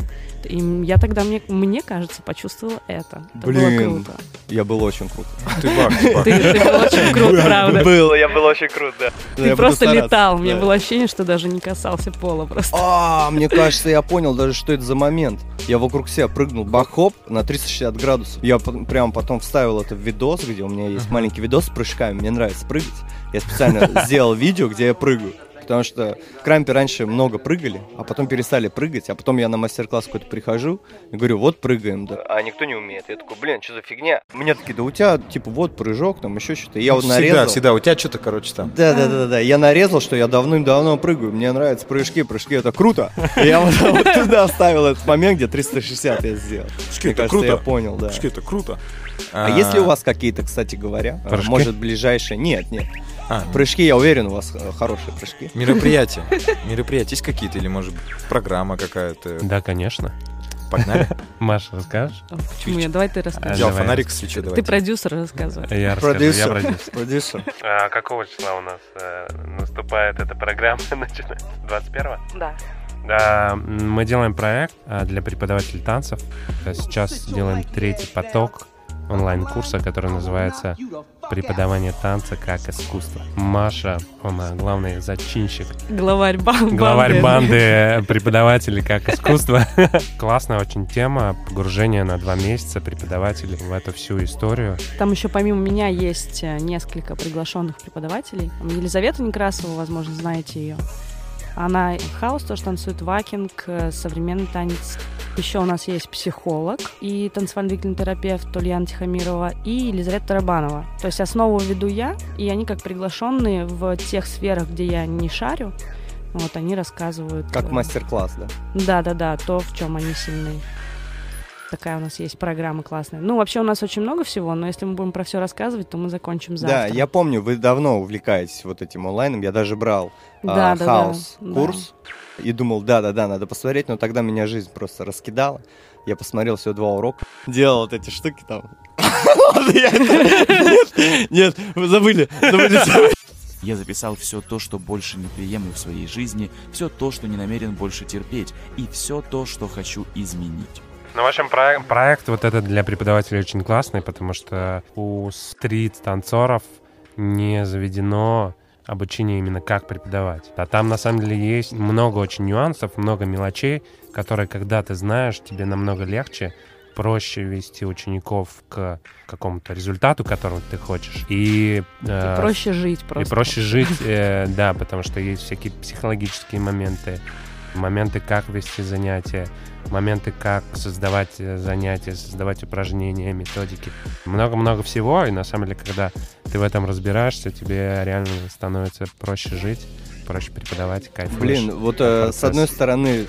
Speaker 2: И я тогда, мне, мне кажется, почувствовала это. Это было
Speaker 4: Блин.
Speaker 2: круто.
Speaker 4: Я был очень крут.
Speaker 5: Ты баг, ты
Speaker 2: был очень крут, правда.
Speaker 4: Был, я был очень крут, да.
Speaker 2: Ты просто летал. У меня было ощущение, что даже не касался пола просто.
Speaker 4: А, мне кажется, я понял даже, что это за момент. Я вокруг себя прыгнул бах-хоп на 360 градусов. Я прям потом вставил это в видос, где у меня есть маленький видос с прыжками. Мне нравится прыгать. Я специально сделал видео, где я прыгаю. Потому что в Крампе раньше много прыгали, а потом перестали прыгать, а потом я на мастер-класс какой-то прихожу и говорю, вот прыгаем, да. А никто не умеет. Я такой, блин, что за фигня? Мне такие, да у тебя, типа, вот прыжок, там еще что-то. И Я вот
Speaker 5: всегда,
Speaker 4: нарезал.
Speaker 5: всегда. У тебя что-то, короче, там.
Speaker 4: Да, да, да, да. Я нарезал, что я давным-давно прыгаю. Мне нравятся прыжки, прыжки это круто. И я вот, вот туда вставил этот момент, где 360 я сделал.
Speaker 5: Прыжки
Speaker 4: Мне
Speaker 5: это
Speaker 4: кажется,
Speaker 5: круто.
Speaker 4: я понял, да.
Speaker 5: Прыжки это круто.
Speaker 4: А есть ли у вас какие-то, кстати говоря,
Speaker 3: Прыжки?
Speaker 4: может, ближайшие? Нет, нет.
Speaker 5: А,
Speaker 4: Прыжки, я уверен, у вас э, хорошие прыжки.
Speaker 5: Мероприятия? Мероприятия есть какие-то или, может быть, программа какая-то?
Speaker 3: Да, конечно.
Speaker 5: Погнали.
Speaker 3: Маша, расскажешь?
Speaker 2: Почему я? Давай ты расскажи.
Speaker 5: Взял фонарик, свечу,
Speaker 2: Ты
Speaker 5: давай.
Speaker 2: продюсер, рассказывай.
Speaker 3: Я расскажу, я
Speaker 4: Продюсер.
Speaker 3: продюсер.
Speaker 4: Продюсер.
Speaker 8: А какого числа у нас э, наступает эта программа? Начинается 21
Speaker 2: Да.
Speaker 3: Да, мы делаем проект а, для преподавателей танцев. Сейчас делаем третий поток онлайн-курса, который называется «Преподавание танца как искусство». Маша, она главный зачинщик.
Speaker 2: Главарь банды.
Speaker 3: Главарь банды преподавателей как искусство. Классная очень тема, погружение на два месяца преподавателей в эту всю историю.
Speaker 2: Там еще помимо меня есть э, несколько приглашенных преподавателей. Елизавета Некрасова, возможно, знаете ее. Она хаос тоже танцует, вакинг, э, современный танец. Еще у нас есть психолог и танцевальный терапевт Ульяна Тихомирова и Елизавета Тарабанова. То есть основу веду я, и они как приглашенные в тех сферах, где я не шарю, вот они рассказывают.
Speaker 4: Как
Speaker 2: э,
Speaker 4: мастер-класс, да?
Speaker 2: Да-да-да, то, в чем они сильны. Такая у нас есть программа классная. Ну, вообще у нас очень много всего, но если мы будем про все рассказывать, то мы закончим завтра.
Speaker 4: Да, я помню, вы давно увлекаетесь вот этим онлайном. Я даже брал
Speaker 2: Да,
Speaker 4: а,
Speaker 2: да,
Speaker 4: хаос
Speaker 2: да,
Speaker 4: курс и думал, да-да-да, надо посмотреть, но тогда меня жизнь просто раскидала. Я посмотрел всего два урока, делал вот эти штуки там. Нет, Нет, вы забыли, забыли, забыли.
Speaker 1: Я записал все то, что больше не приемлю в своей жизни, все то, что не намерен больше терпеть, и все то, что хочу изменить.
Speaker 3: Ну, в общем, проект, проект вот этот для преподавателей очень классный, потому что у стрит-танцоров не заведено обучение именно как преподавать. А там на самом деле есть много очень нюансов, много мелочей, которые, когда ты знаешь, тебе намного легче, проще вести учеников к какому-то результату, которого ты хочешь. И, э,
Speaker 2: И проще жить
Speaker 3: и
Speaker 2: просто.
Speaker 3: проще жить, э, да, потому что есть всякие психологические моменты, моменты, как вести занятия, моменты, как создавать э, занятия, создавать упражнения, методики. Много-много всего, и на самом деле, когда ты в этом разбираешься, тебе реально становится проще жить, проще преподавать, кайфуешь.
Speaker 4: Блин, вот
Speaker 3: от
Speaker 4: э, с одной стороны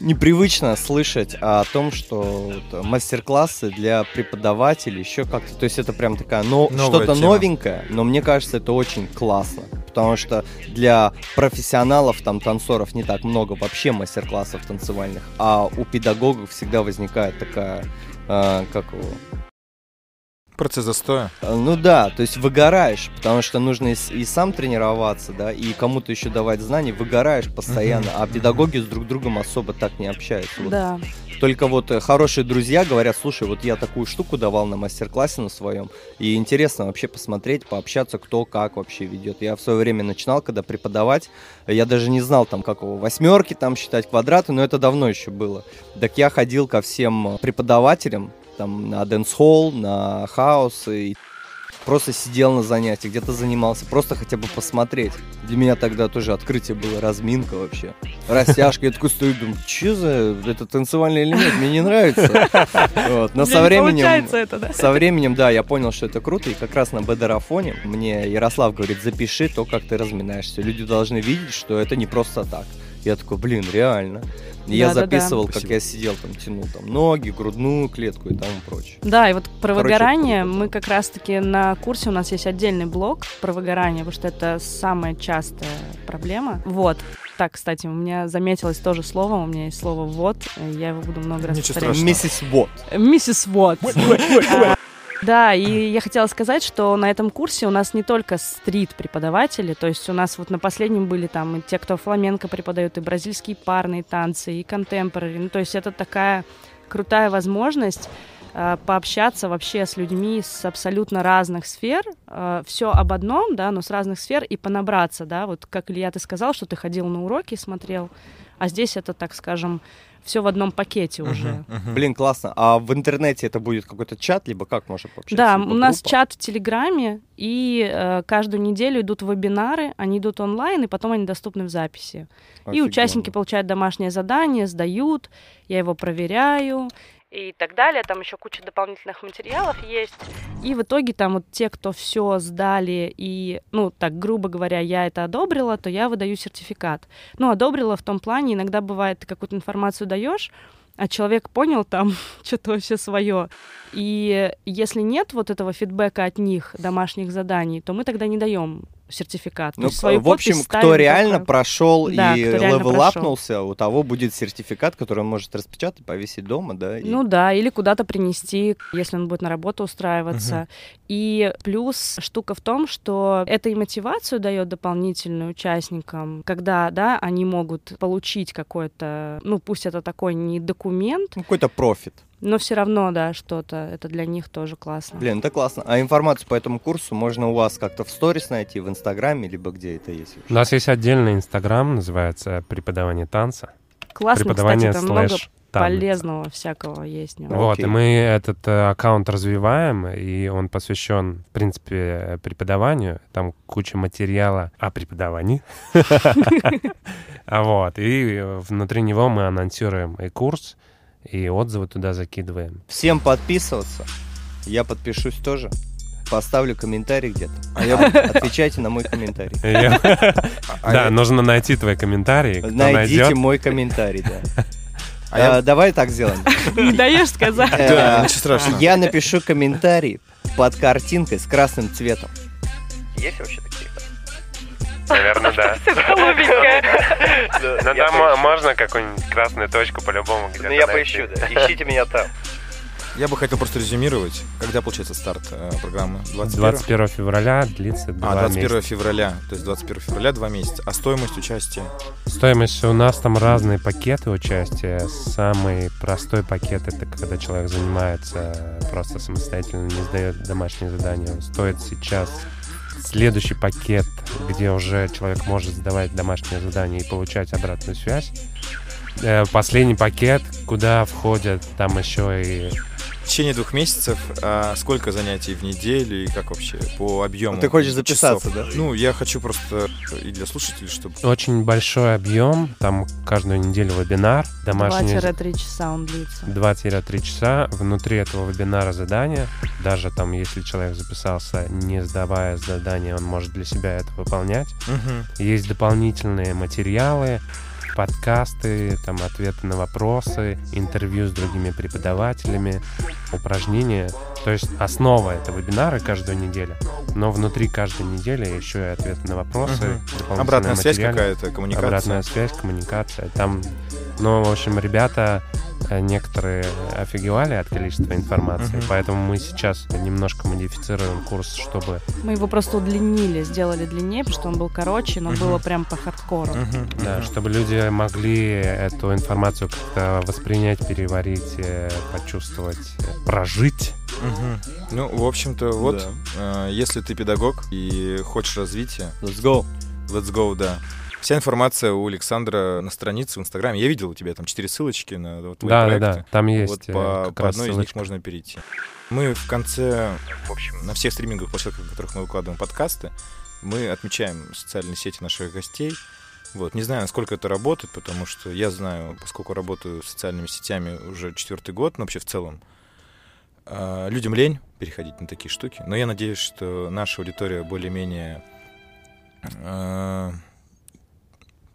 Speaker 4: непривычно слышать о том, что вот, мастер-классы для преподавателей еще как-то, то есть это прям такая но,
Speaker 5: Новая
Speaker 4: что-то
Speaker 5: тема.
Speaker 4: новенькое, но мне кажется это очень классно, потому что для профессионалов там танцоров не так много вообще мастер-классов танцевальных, а у педагогов всегда возникает такая э, как его,
Speaker 5: Процесс застоя.
Speaker 4: Э, Ну да, то есть выгораешь, потому что нужно и, и сам тренироваться, да, и кому-то еще давать знания, выгораешь постоянно, а педагоги с друг другом особо так не общаются. Вот
Speaker 2: Да.
Speaker 4: Только вот э, хорошие друзья говорят, слушай, вот я такую штуку давал на мастер-классе на своем, и интересно вообще посмотреть, пообщаться, кто как вообще ведет. Я в свое время начинал, когда преподавать, я даже не знал там, как его, восьмерки там считать, квадраты, но это давно еще было. Так я ходил ко всем э, преподавателям, там, на дэнс-холл, на хаус, и просто сидел на занятиях, где-то занимался, просто хотя бы посмотреть. Для меня тогда тоже открытие было, разминка вообще. Растяжка, я такой стою, думаю, что за это танцевальный элемент, мне не нравится. Вот, Но со временем...
Speaker 2: Это, да?
Speaker 4: Со временем, да, я понял, что это круто, и как раз на бедерафоне мне Ярослав говорит, запиши то, как ты разминаешься. Люди должны видеть, что это не просто так. Я такой, блин, реально. И я
Speaker 2: Да-да-да.
Speaker 4: записывал, как
Speaker 5: Спасибо.
Speaker 4: я сидел там, тянул там ноги, грудную клетку и тому прочее.
Speaker 2: Да, и вот про
Speaker 4: Короче,
Speaker 2: выгорание мы как раз-таки на курсе у нас есть отдельный блок про выгорание, потому что это самая частая проблема. Вот. Так, кстати, у меня заметилось тоже слово, у меня есть слово «вот», я его буду много раз
Speaker 5: Ничего
Speaker 2: повторять.
Speaker 5: страшного.
Speaker 4: Миссис Вот.
Speaker 2: Миссис Вот. Да, и я хотела сказать, что на этом курсе у нас не только стрит-преподаватели, то есть у нас вот на последнем были там и те, кто фламенко преподают, и бразильские парные танцы, и контемпорари. Ну, то есть это такая крутая возможность пообщаться вообще с людьми с абсолютно разных сфер, все об одном, да, но с разных сфер, и понабраться, да, вот как Илья, ты сказал, что ты ходил на уроки, смотрел, а здесь это, так скажем, все в одном пакете уже.
Speaker 5: Мгм, мгм.
Speaker 4: Блин, классно. А в интернете это будет какой-то чат, либо как можно пообщаться?
Speaker 2: Да,
Speaker 4: Либо
Speaker 2: у нас
Speaker 4: группа?
Speaker 2: чат в Телеграме, и э, каждую неделю идут вебинары, они идут онлайн, и потом они доступны в записи. И
Speaker 4: Офигенно.
Speaker 2: участники получают домашнее задание, сдают, я его проверяю и так далее. Там еще куча дополнительных материалов есть. И в итоге там вот те, кто все сдали и, ну, так, грубо говоря, я это одобрила, то я выдаю сертификат. Ну, одобрила в том плане, иногда бывает, ты какую-то информацию даешь, а человек понял там что-то вообще свое. И если нет вот этого фидбэка от них, домашних заданий, то мы тогда не даем сертификат. То
Speaker 4: Ну,
Speaker 2: есть свою
Speaker 4: в общем, кто реально
Speaker 2: только-
Speaker 4: прошел
Speaker 2: Да,
Speaker 4: и левелапнулся, у того будет сертификат, который он может распечатать, повесить дома, да? и-
Speaker 2: Ну да, или куда-то принести, если он будет на работу устраиваться. И плюс штука в том, что это и мотивацию дает дополнительную участникам, когда, да, они могут получить какой-то, ну пусть это такой не документ,
Speaker 4: Ну, какой-то профит.
Speaker 2: Но все равно, да, что-то, это для них тоже классно.
Speaker 4: Блин, это классно. А информацию по этому курсу можно у вас как-то в сторис найти, в Инстаграме, либо где это есть?
Speaker 3: У нас есть отдельный инстаграм, называется «Преподавание танца».
Speaker 2: Классно, кстати,
Speaker 3: Преподавание
Speaker 2: там много
Speaker 3: слэш танец.
Speaker 2: полезного всякого есть нем.
Speaker 3: Вот, и мы этот э, аккаунт развиваем, и он посвящен, в принципе, преподаванию. Там куча материала о преподавании. Вот, и внутри него мы анонсируем и курс, и отзывы туда закидываем.
Speaker 4: Всем подписываться. Я подпишусь тоже. Поставлю комментарий где-то.
Speaker 5: А я-
Speaker 4: Отвечайте на мой комментарий.
Speaker 5: А
Speaker 3: Да,
Speaker 5: я-
Speaker 3: нужно найти твои комментарии. Кто
Speaker 4: Найдите
Speaker 3: найдет,
Speaker 4: мой комментарий, да.
Speaker 5: А я-
Speaker 4: А, Давай так сделаем.
Speaker 2: Не даешь сказать?
Speaker 5: Да,
Speaker 4: Э,
Speaker 5: ничего страшного.
Speaker 4: Я напишу комментарий под картинкой с красным цветом. Есть вообще?
Speaker 3: Наверное, да.
Speaker 6: Голубенькая.
Speaker 3: Но
Speaker 6: Я
Speaker 3: там
Speaker 6: поищу.
Speaker 3: можно какую-нибудь красную точку по-любому где-то
Speaker 6: Ну я поищу, да. Ищите меня там.
Speaker 5: Я бы хотел просто резюмировать, когда получается старт э, программы? 21?
Speaker 3: 21 февраля длится два
Speaker 5: А, 21
Speaker 3: месяца.
Speaker 5: февраля. То есть 21 февраля два месяца. А стоимость участия?
Speaker 3: Стоимость у нас там разные пакеты участия. Самый простой пакет это когда человек занимается просто самостоятельно, не сдает домашние задания. Он стоит сейчас следующий пакет, где уже человек может сдавать домашние задания и получать обратную связь. Э, Последний пакет, куда входят там еще и
Speaker 5: В течение двух месяцев а сколько занятий в неделю и как вообще по объему?
Speaker 4: Ты хочешь записаться,
Speaker 5: часов?
Speaker 4: да?
Speaker 5: Ну, я хочу просто и для слушателей, чтобы...
Speaker 3: очень большой объем. Там каждую неделю вебинар, домашние
Speaker 2: 2-3 часа он длится.
Speaker 3: 2-3 часа. Внутри этого вебинара задания, даже там, если человек записался, не сдавая задание, он может для себя это выполнять.
Speaker 5: Мгм.
Speaker 3: Есть дополнительные материалы, подкасты, там ответы на вопросы, интервью с другими преподавателями, упражнения. То есть основа это вебинары каждую неделю, но внутри каждой недели еще и ответы на вопросы, дополнительные
Speaker 5: Обратная связь какая-то, коммуникация.
Speaker 3: Обратная связь, коммуникация. Там, ну, в общем, ребята э, некоторые офигевали от количества информации,
Speaker 5: Мгм.
Speaker 3: поэтому мы сейчас немножко модифицируем курс, чтобы...
Speaker 2: Мы его просто удлинили, сделали длиннее, потому что он был короче, но
Speaker 5: Мгм.
Speaker 2: было прям по хардкору.
Speaker 5: Мгм,
Speaker 3: Да, чтобы люди могли эту информацию как-то воспринять, переварить, э, почувствовать, прожить.
Speaker 5: Мгм. Ну, в общем-то, вот,
Speaker 4: Да.
Speaker 5: э, если ты педагог и хочешь развития,
Speaker 4: Let's go.
Speaker 5: let's go, да. Вся информация у Александра на странице в Инстаграме. Я видел у тебя там четыре ссылочки на вот твои
Speaker 3: Да, да,
Speaker 5: проекты.
Speaker 3: да, там
Speaker 5: Вот
Speaker 3: есть э,
Speaker 5: по, по одной из них
Speaker 3: ссылочка.
Speaker 5: можно перейти. Мы в конце, в общем, на всех стриминговых площадках, на которых мы выкладываем подкасты, мы отмечаем социальные сети наших гостей. Вот. Не знаю, насколько это работает, потому что я знаю, поскольку работаю с социальными сетями уже четвертый год, но вообще в целом, а, людям лень переходить на такие штуки. Но я надеюсь, что наша аудитория более-менее...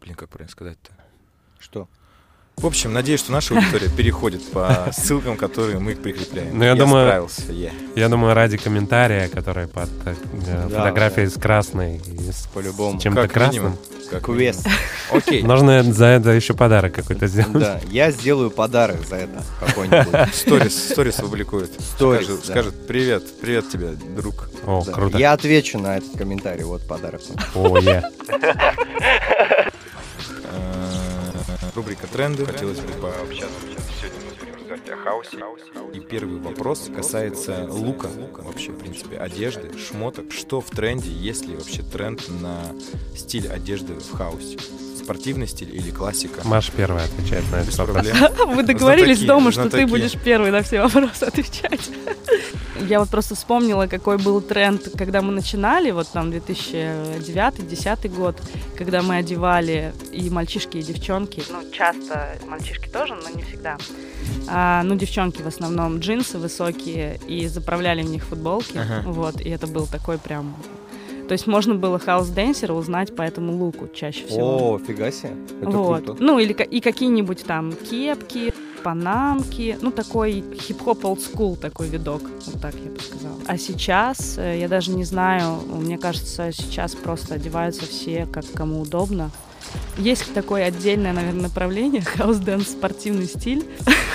Speaker 5: Блин, как правильно сказать-то?
Speaker 4: Что?
Speaker 5: В общем, надеюсь, что наша аудитория переходит по ссылкам, которые мы прикрепляем.
Speaker 3: Ну, я думаю-
Speaker 5: справился, я.
Speaker 3: Я думаю, ради комментария, который под э,
Speaker 4: Да,
Speaker 3: фотографией с красной и с
Speaker 4: По-любому.
Speaker 3: чем-то
Speaker 5: Как
Speaker 3: красным,
Speaker 5: минимум. Как
Speaker 4: Квест.
Speaker 5: минимум. Окей.
Speaker 3: нужно за это еще подарок какой-то сделать.
Speaker 4: Да, я сделаю подарок за это какой-нибудь.
Speaker 5: Сторис, сторис опубликует.
Speaker 4: Сторис,
Speaker 5: Скажет,
Speaker 4: да.
Speaker 5: скажет, привет, привет тебе, друг.
Speaker 3: О,
Speaker 4: Да.
Speaker 3: круто.
Speaker 4: Я отвечу на этот комментарий, вот подарок.
Speaker 3: О, е.
Speaker 5: Э, Рубрика «Тренды». Хотелось бы пообщаться. Сегодня мы будем разговаривать о хаосе. И первый вопрос касается лука. Вообще, в принципе, одежды, шмоток. Что в тренде, есть ли вообще тренд на стиль одежды в хаосе? Спортивный стиль или классика?
Speaker 3: Маша первая отвечает на этот вопрос.
Speaker 2: Вы договорились дома, что ты будешь первый на все вопросы отвечать. Я вот просто вспомнила, какой был тренд, когда мы начинали, вот там 2009-2010 год, когда мы одевали и мальчишки, и девчонки. Ну, часто мальчишки тоже, но не всегда. А, ну, девчонки в основном джинсы высокие и заправляли в них футболки.
Speaker 5: Ага.
Speaker 2: Вот, и это был такой прям... То есть можно было хаус-денсера узнать по этому луку чаще всего.
Speaker 4: О, фига себе. Это
Speaker 2: вот.
Speaker 4: круто.
Speaker 2: Ну, или и какие-нибудь там кепки, панамки, ну, такой хип-хоп school такой видок, вот так я бы сказала. А сейчас, э, я даже не знаю, мне кажется, сейчас просто одеваются все, как кому удобно. Есть такое отдельное, наверное, направление, house dance, спортивный стиль.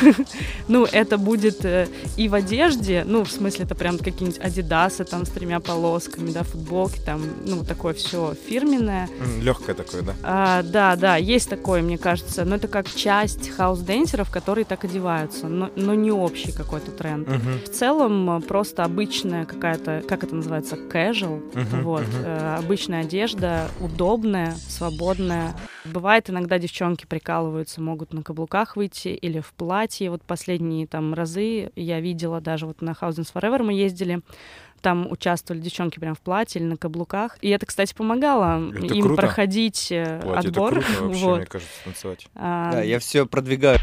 Speaker 2: ну, это будет э, и в одежде, ну, в смысле, это прям какие-нибудь адидасы там с тремя полосками, да, футболки там, ну, такое все фирменное.
Speaker 5: Легкое такое, да?
Speaker 2: А, да, да, есть такое, мне кажется, но это как часть хаус-дэнсеров, которые так одеваются, но, но не общий какой-то тренд.
Speaker 5: Мгм.
Speaker 2: В целом, э, просто обычная какая-то, как это называется, casual,
Speaker 5: Мгм,
Speaker 2: вот, э, обычная одежда, удобная, свободная. Бывает, иногда девчонки прикалываются, могут на каблуках выйти или в платье. Вот последние там разы я видела даже вот на House Dance Forever мы ездили, там участвовали девчонки прям в платье или на каблуках. И это, кстати, помогало
Speaker 5: Это
Speaker 2: им
Speaker 5: круто.
Speaker 2: проходить э,
Speaker 5: Платье, это
Speaker 2: отбор.
Speaker 5: круто вообще,
Speaker 2: Вот.
Speaker 5: мне кажется, танцевать.
Speaker 2: А,
Speaker 4: Да, я все продвигаю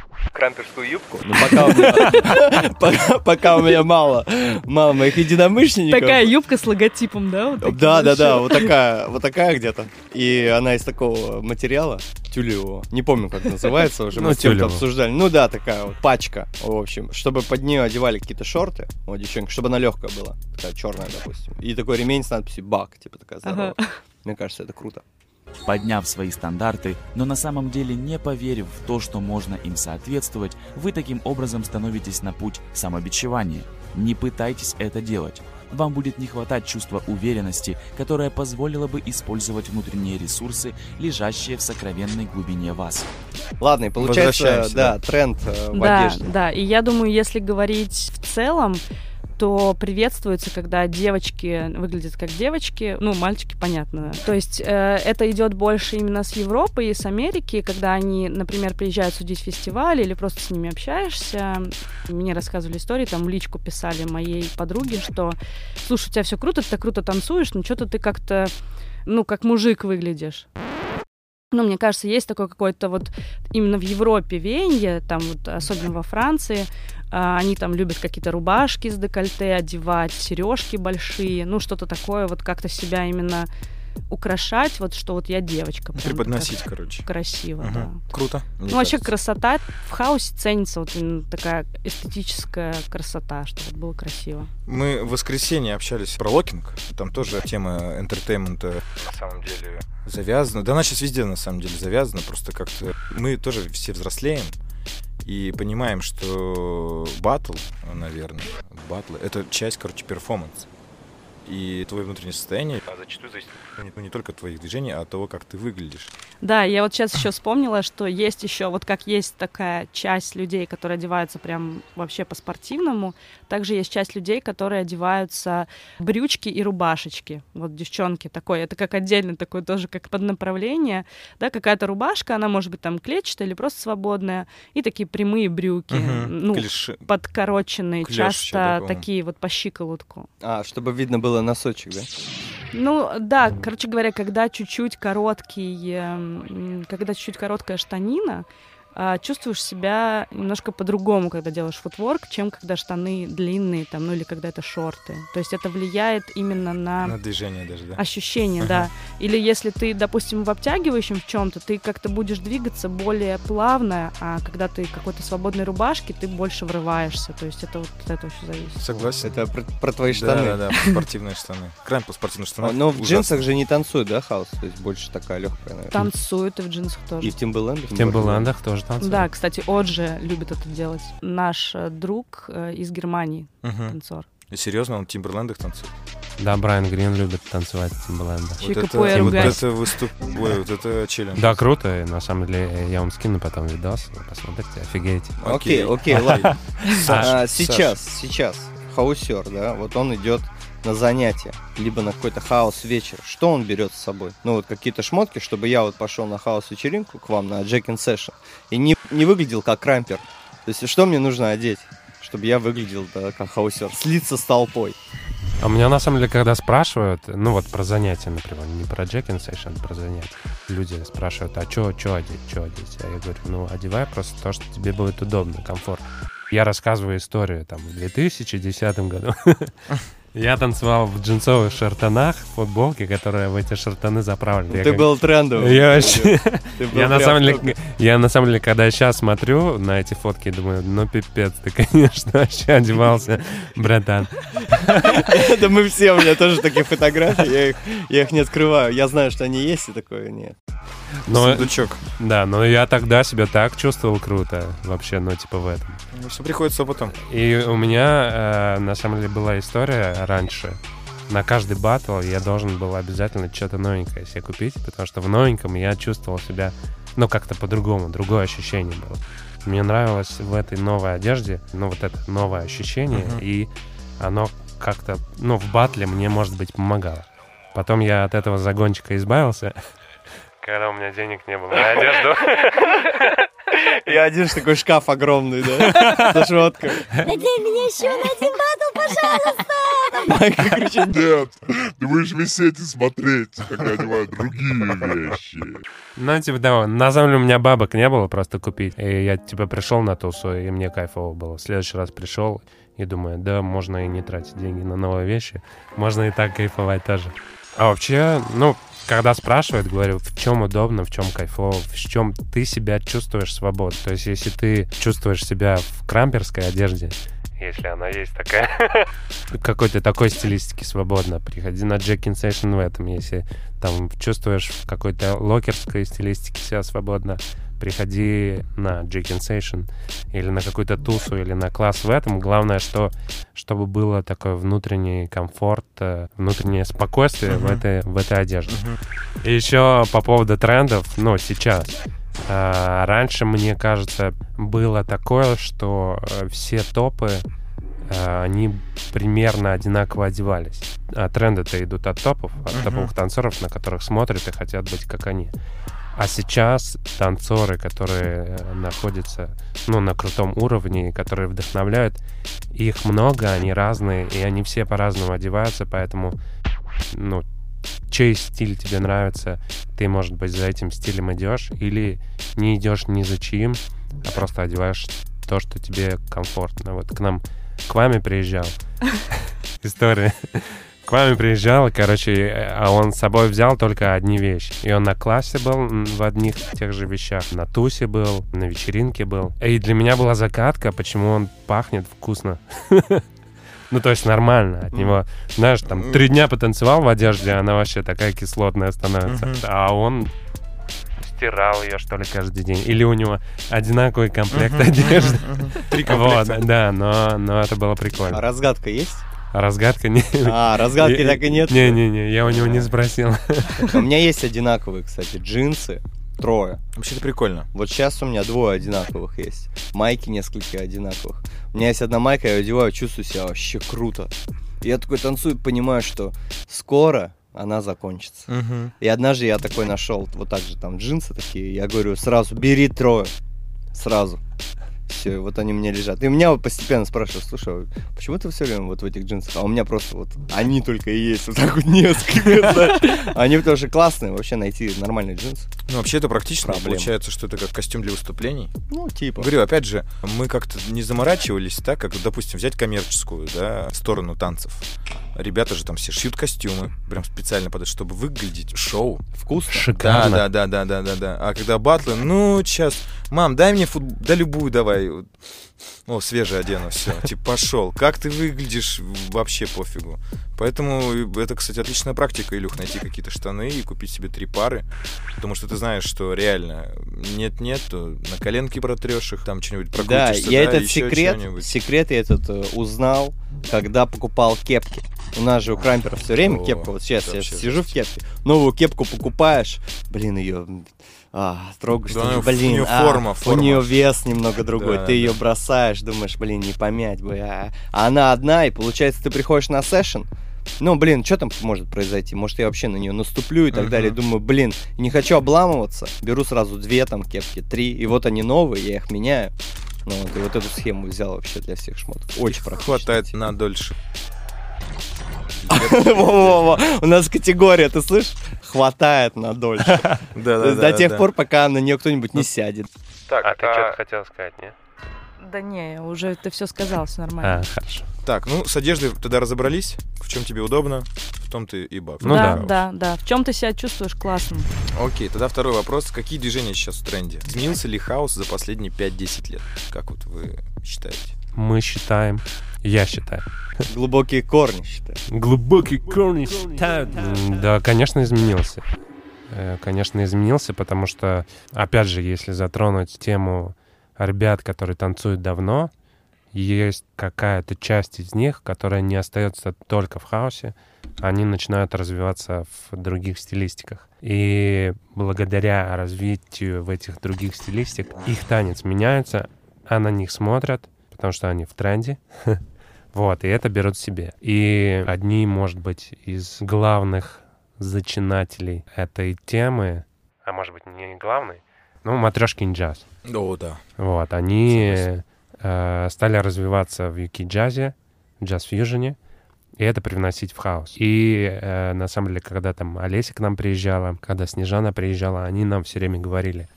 Speaker 4: крамперскую юбку, но пока у меня, пока- пока у меня мало, мало моих единомышленников.
Speaker 2: Такая юбка с логотипом, да? вот
Speaker 4: Да, да, да, вот такая, вот такая где-то. И она из такого материала, тюлевого. Не помню, как называется уже,
Speaker 3: Ну,
Speaker 4: мы
Speaker 3: тюлевого.
Speaker 4: обсуждали. Ну да, такая вот пачка, в общем, чтобы под нее одевали какие-то шорты, вот девчонка, чтобы она легкая была, такая черная, допустим. И такой ремень с надписью «Бак», типа такая здоровая. Мне кажется, это круто.
Speaker 1: Подняв свои стандарты, но на самом деле не поверив в то, что можно им соответствовать, вы таким образом становитесь на путь самобичевания. Не пытайтесь это делать. Вам будет не хватать чувства уверенности, которое позволило бы использовать внутренние ресурсы, лежащие в сокровенной глубине вас.
Speaker 4: Ладно, и получается, да,
Speaker 5: да.
Speaker 4: тренд э, в
Speaker 2: Да,
Speaker 4: одежде.
Speaker 2: да. И я думаю, если говорить в целом, то приветствуется, когда девочки выглядят как девочки, ну, мальчики, понятно. То есть э, это идет больше именно с Европы и с Америки, когда они, например, приезжают судить фестивали или просто с ними общаешься. Мне рассказывали истории, там в личку писали моей подруге, что, слушай, у тебя все круто, ты так круто танцуешь, но что-то ты как-то, ну, как мужик выглядишь. Ну, мне кажется, есть такое какое-то вот именно в Европе веяние, там вот особенно во Франции, а, они там любят какие-то рубашки с декольте одевать, сережки большие, ну что-то такое, вот как-то себя именно украшать, вот что вот я девочка. прям
Speaker 5: Преподносить,
Speaker 2: такая
Speaker 5: короче.
Speaker 2: Красиво,
Speaker 5: Мгм.
Speaker 2: да.
Speaker 5: Круто. мне
Speaker 2: Ну, вообще
Speaker 5: кажется.
Speaker 2: красота в хаусе ценится, вот именно такая эстетическая красота, что вот было красиво.
Speaker 5: Мы в воскресенье общались про locking. Там тоже тема entertainment а на самом деле завязана. Да она сейчас везде на самом деле завязана. Просто как-то мы тоже все взрослеем и понимаем, что батл, наверное, батл это часть, короче, перформанса. И твое внутреннее состояние а зачастую зависит ну, не только твоих движений, а того, как ты выглядишь.
Speaker 2: Да, я вот сейчас еще вспомнила, что есть еще, вот как есть такая часть людей, которые одеваются прям вообще по-спортивному, также есть часть людей, которые одеваются брючки и рубашечки. Вот девчонки такой, это как отдельно такое тоже как поднаправление, да, какая-то рубашка, она может быть там клетчатая или просто свободная, и такие прямые брюки,
Speaker 5: Мгм.
Speaker 2: ну,
Speaker 5: Клише.
Speaker 2: подкороченные,
Speaker 5: да,
Speaker 2: часто такие вот по щиколотку.
Speaker 4: А, чтобы видно было носочек, да?
Speaker 2: Ну, да, короче говоря, когда чуть-чуть короткий, эм, когда чуть-чуть короткая штанина, а, чувствуешь себя немножко по-другому, когда делаешь футворк, чем когда штаны длинные, там, ну или когда это шорты. То есть это влияет именно на,
Speaker 5: На движение даже, да.
Speaker 2: ощущение, да. Или если ты, допустим, в обтягивающем в чем-то, ты как-то будешь двигаться более плавно, а когда ты какой-то свободной рубашке, ты больше врываешься. То есть это вот от этого все зависит.
Speaker 5: Согласен.
Speaker 4: Это про, про твои штаны.
Speaker 5: Да, да, да, спортивные штаны. Крайм по спортивным
Speaker 4: А,
Speaker 5: штанам.
Speaker 4: Но в джинсах же не танцуют, да, хаос? То есть больше такая легкая, наверное.
Speaker 2: Танцуют и в джинсах тоже.
Speaker 4: И в Тимберлендах?
Speaker 3: В Тимберлендах тоже танцуют.
Speaker 2: Да, кстати, Оджи любит это делать. Наш э, друг э, из Германии,
Speaker 5: Мгм.
Speaker 2: танцор.
Speaker 5: И серьезно, он в Тимберлендах танцует?
Speaker 3: Да, Брайан Грин любит танцевать в Тимберлендах.
Speaker 2: Чика
Speaker 5: вот это, вот это выступ... Ой, вот это челлендж.
Speaker 3: Да, круто. На самом деле, я вам скину потом видос. Посмотрите, офигеете.
Speaker 4: Окей, окей, ладно. А, сейчас, сейчас, хаусер, да, вот он идет на занятия, либо на какой-то хаус вечер. Что он берет с собой? Ну, вот какие-то шмотки, чтобы я вот пошел на хаус вечеринку к вам, на Jackin' Session, и не, не выглядел как крампер. То есть, что мне нужно одеть, чтобы я выглядел да, как хаусер? Слиться с толпой.
Speaker 3: А меня на самом деле, когда спрашивают, ну вот про занятия, например, не про Jackin' Session, про занятия, люди спрашивают, а что одеть, что одеть? А я говорю, ну одевай просто то, что тебе будет удобно, комфортно. Я рассказываю историю там в 2010 году. Я танцевал в джинсовых шортанах, футболке, которая в эти шортаны заправлена. Я
Speaker 4: Ты
Speaker 3: как-
Speaker 4: был трендовым.
Speaker 3: Я вообще... Я на самом деле, я на самом деле, когда сейчас смотрю на эти фотки, думаю, ну пипец, ты, конечно, вообще одевался, братан.
Speaker 4: Да мы все, у меня тоже такие фотографии, я их, я их не открываю. Я знаю, что они есть, и такое нет.
Speaker 3: Но,
Speaker 5: Сундучок.
Speaker 3: да, но я тогда себя так чувствовал круто, вообще, ну, типа в этом.
Speaker 5: Все приходит с опытом.
Speaker 3: И у меня, э, на самом деле, была история раньше. На каждый батл я должен был обязательно что-то новенькое себе купить, потому что в новеньком я чувствовал себя, ну, как-то по-другому, другое ощущение было. Мне нравилось в этой новой одежде, ну, вот это новое ощущение,
Speaker 5: Мгм.
Speaker 3: и оно как-то, ну, в батле мне, может быть, помогало. Потом я от этого загончика избавился, когда у меня денег не было на одежду.
Speaker 4: И один такой шкаф огромный, да? Со шмоткой.
Speaker 8: Надей меня еще на один батл, пожалуйста!
Speaker 4: Майка кричит,
Speaker 7: Нет, ты будешь висеть и смотреть, когда одевают другие вещи.
Speaker 3: Ну, типа того. На самом деле у меня бабок не было просто купить. И я, типа, пришел на тусу, и мне кайфово было. В следующий раз пришел и думаю, да, можно и не тратить деньги на новые вещи. Можно и так кайфовать тоже. А вообще, ну, когда спрашивают, говорю, в чем удобно, в чем кайфово, в чем ты себя чувствуешь свободно. То есть, если ты чувствуешь себя в крамперской одежде, если она есть такая, какой-то такой стилистики свободно, приходи на Jackin' Session в этом. Если там чувствуешь в какой-то локерской стилистике себя свободно, приходи на Jackin' Session или на какую-то тусу, или на класс в этом. Главное, что чтобы было такой внутренний комфорт, э, внутреннее спокойствие в, этой, в этой одежде. И еще по поводу трендов, ну, сейчас. А, раньше, мне кажется, было такое, что э, все топы, э, они примерно одинаково одевались. А тренды-то идут от топов, от
Speaker 5: Мгм.
Speaker 3: топовых танцоров, на которых смотрят и хотят быть как они. А сейчас танцоры, которые э, находятся ну, на крутом уровне, которые вдохновляют, их много, они разные, и они все по-разному одеваются, поэтому ну, чей стиль тебе нравится, ты, может быть, за этим стилем идешь, или не идешь ни за чьим, а просто одеваешь то, что тебе комфортно. Вот к нам, к вами приезжал. История. К вами приезжал, короче, а он с собой взял только одни вещи. И он на классе был в одних тех же вещах, на тусе был, на вечеринке был. И для меня была загадка, почему он пахнет вкусно. Ну, то есть нормально от него. Знаешь, там, три дня потанцевал в одежде, она вообще такая кислотная становится. А он стирал ее, что ли, каждый день. Или у него одинаковый комплект одежды.
Speaker 5: Три
Speaker 3: Вот,
Speaker 5: комплекта.
Speaker 3: да, но, но это было
Speaker 4: а
Speaker 3: прикольно.
Speaker 4: разгадка есть?
Speaker 3: А разгадка не...
Speaker 4: А, разгадки так и нет?
Speaker 3: Не-не-не, я у него не спросил.
Speaker 4: У меня есть одинаковые, кстати, джинсы. Трое.
Speaker 5: Вообще-то прикольно.
Speaker 4: Вот сейчас у меня двое одинаковых есть. Майки несколько одинаковых. У меня есть одна майка, я одеваю, чувствую себя вообще круто. Я такой танцую, понимаю, что скоро она закончится.
Speaker 5: Мгм.
Speaker 4: И однажды я такой нашел, вот так же там джинсы такие, я говорю, сразу бери трое. Сразу. Все, вот они у меня лежат. И меня вот постепенно спрашивают, слушай, а почему ты все время вот в этих джинсах? А у меня просто вот они только и есть, вот так вот несколько. Они что классные, вообще найти нормальные джинсы.
Speaker 5: Ну, вообще это практично. Получается, что это как костюм для выступлений.
Speaker 4: Ну, типа.
Speaker 5: Говорю, опять же, мы как-то не заморачивались так, как, допустим, взять коммерческую, да, сторону танцев. Ребята же там все шьют костюмы, прям специально под это, чтобы выглядеть шоу.
Speaker 4: Вкусно.
Speaker 5: Да,
Speaker 3: Шикарно.
Speaker 5: да, да, да, да, да, да. А когда батлы, ну, сейчас, мам, дай мне футбол, да любую давай. О, свежий одену, все, типа, пошел. Как ты выглядишь, вообще пофигу. Поэтому это, кстати, отличная практика, Илюх, найти какие-то штаны и купить себе три пары. Потому что ты знаешь, что реально нет-нет, то на коленки протрешь их, там что-нибудь
Speaker 4: Да,
Speaker 5: прокрутишься,
Speaker 4: я
Speaker 5: да,
Speaker 4: этот секрет, секрет я этот э, узнал, когда покупал кепки. У нас же у Крампера все время
Speaker 5: О,
Speaker 4: кепка. Вот сейчас я сижу в кепке, новую кепку покупаешь, блин, ее а, трогаешь,
Speaker 5: Да,
Speaker 4: думаешь,
Speaker 5: неё- у
Speaker 4: блин,
Speaker 5: неё
Speaker 4: а,
Speaker 5: форма,
Speaker 4: у нее вес немного другой,
Speaker 5: Да,
Speaker 4: ты ее
Speaker 5: да.
Speaker 4: бросаешь, думаешь, блин, не помять бы, а. А она одна, и получается, ты приходишь на сессион, ну, блин, что там может произойти? Может, я вообще на нее наступлю и так
Speaker 5: Мгм.
Speaker 4: далее. Думаю, блин, не хочу обламываться. Беру сразу две там кепки, три. И вот они новые, я их меняю. Ну, вот, и вот эту схему взял вообще для всех шмоток. Очень практично.
Speaker 5: Хватает на дольше.
Speaker 4: Во-во-во, У нас категория, ты слышишь? Хватает на дольше. До тех пор, пока на нее кто-нибудь не сядет.
Speaker 5: Так,
Speaker 3: А ты что-то хотел сказать, нет?
Speaker 2: Да не, уже ты все сказал, все нормально.
Speaker 3: А, хорошо.
Speaker 5: Так, ну, с одеждой тогда разобрались. В чем тебе удобно, в том ты и баб.
Speaker 3: Ну
Speaker 2: да,
Speaker 3: да.
Speaker 2: да, да. В чем ты себя чувствуешь классно?
Speaker 5: Окей, тогда второй вопрос. Какие движения сейчас в тренде? Изменился ли хаос за последние 5-10 лет? Как вот вы считаете?
Speaker 3: Мы считаем, я считаю.
Speaker 4: Глубокие корни, считаю.
Speaker 3: Глубокий корни считают. Да, конечно, изменился. Э, Конечно, изменился, потому что, опять же, если затронуть тему ребят, которые танцуют давно, есть какая-то часть из них, которая не остается только в хаосе, они начинают развиваться в других стилистиках. И благодаря развитию в этих других стилистик их танец меняется, а на них смотрят, потому что они в тренде. Вот, и это берут себе. И одни, может быть, из главных зачинателей этой темы, а может быть, не главный, ну, Матрешкин джаз.
Speaker 5: О, да.
Speaker 3: Вот, они э, стали развиваться в юки-джазе, джаз-фьюжене, и это привносить в хаос. И э, на самом деле, когда там Олеся к нам приезжала, когда Снежана приезжала, они нам все время говорили,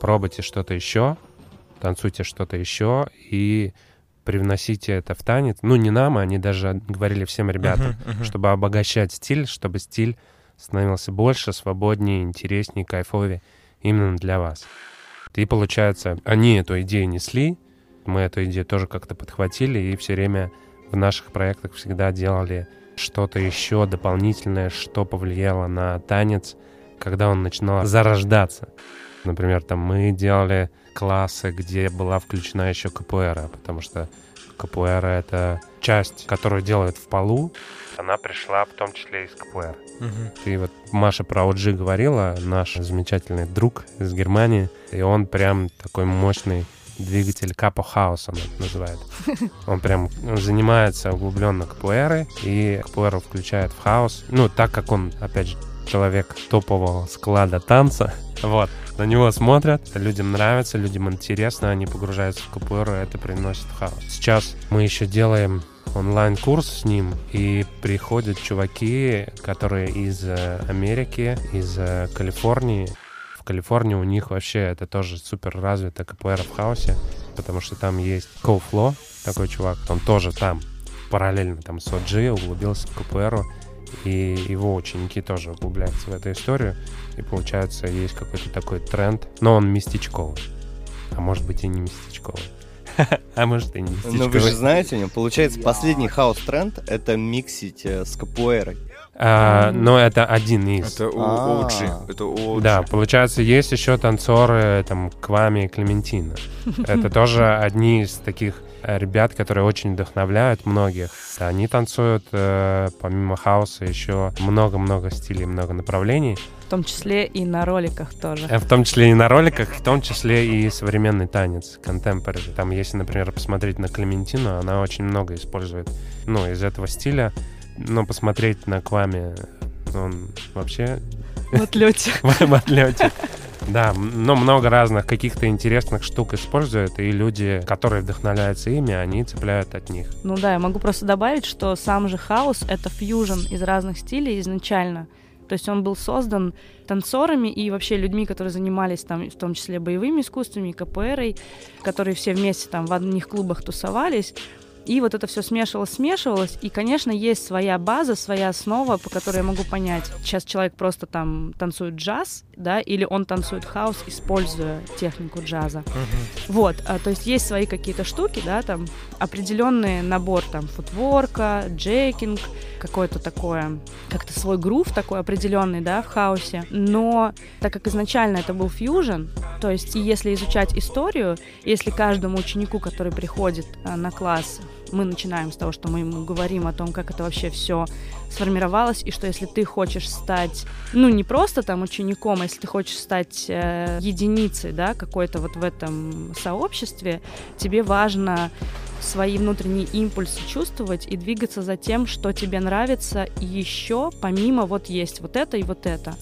Speaker 3: пробуйте что-то еще, танцуйте что-то еще и привносите это в танец. Ну, не нам, они даже говорили всем ребятам,
Speaker 5: Мгм, мгм.
Speaker 3: чтобы обогащать стиль, чтобы стиль становился больше, свободнее, интереснее, кайфовее именно для вас. И получается, они эту идею несли, мы эту идею тоже как-то подхватили и все время в наших проектах всегда делали что-то еще дополнительное, что повлияло на танец, когда он начинал зарождаться. Например, там мы делали классы, где была включена еще КПР, потому что КПР — это часть, которую делают в полу. Она пришла в том числе из КПР.
Speaker 5: Мгм.
Speaker 3: Ты вот Маша про OG говорила, наш замечательный друг из Германии, и он прям такой мощный двигатель Капо Хаус, он это называет. Он прям занимается углубленно КПР, и КПР включает в хаос. Ну, так как он, опять же, человек топового склада танца, вот, на него смотрят, людям нравится, людям интересно, они погружаются в КПР, и это приносит хаос. Сейчас мы еще делаем онлайн-курс с ним, и приходят чуваки, которые из э, Америки, из э, Калифорнии. В Калифорнии у них вообще это тоже супер развито КПР в хаосе, потому что там есть Коуфло, такой чувак, он тоже там параллельно там с OG углубился в КПР, и его ученики тоже углубляются в эту историю, и получается есть какой-то такой тренд, но он местечковый, а может быть и не местечковый. А может и не
Speaker 4: Но вы же знаете, у него получается последний хаус-тренд — это миксить э, с капуэрой.
Speaker 3: А, Но это один из.
Speaker 5: Это
Speaker 4: А.
Speaker 5: OG. Это OG.
Speaker 3: Да, получается, есть еще танцоры, там, Квами и Клементина. Это тоже одни из таких э, ребят, которые очень вдохновляют многих. Они танцуют, э, помимо хаоса, еще много-много стилей, много направлений.
Speaker 2: В том числе и на роликах тоже.
Speaker 3: Э, В том числе и на роликах, в том числе и современный танец, contemporary. Там, если, например, посмотреть на Клементину, она очень много использует, ну, из этого стиля. Но посмотреть на Квами, он вообще
Speaker 2: В отлете.
Speaker 3: в отлете. Да, но много разных каких-то интересных штук используют, и люди, которые вдохновляются ими, они цепляют от них.
Speaker 2: Ну да, я могу просто добавить, что сам же хаос — это фьюжн из разных стилей изначально. То есть он был создан танцорами и вообще людьми, которые занимались там, в том числе боевыми искусствами, КПРой, которые все вместе там в одних клубах тусовались. И вот это все смешивалось, смешивалось. И, конечно, есть своя база, своя основа, по которой я могу понять, сейчас человек просто там танцует джаз, да, или он танцует хаос, используя технику джаза. Вот, а, то есть есть свои какие-то штуки, да, там определенный набор там футворка, джекинг, какое-то такое, как-то свой грув такой определенный, да, в хаосе. Но так как изначально это был фьюжн, то есть если изучать историю, если каждому ученику, который приходит а, на класс, мы начинаем с того, что мы ему говорим о том, как это вообще все сформировалось, и что если ты хочешь стать, ну, не просто там учеником, а если ты хочешь стать э, единицей, да, какой-то вот в этом сообществе, тебе важно свои внутренние импульсы чувствовать и двигаться за тем, что тебе нравится, еще помимо вот есть вот это и вот это.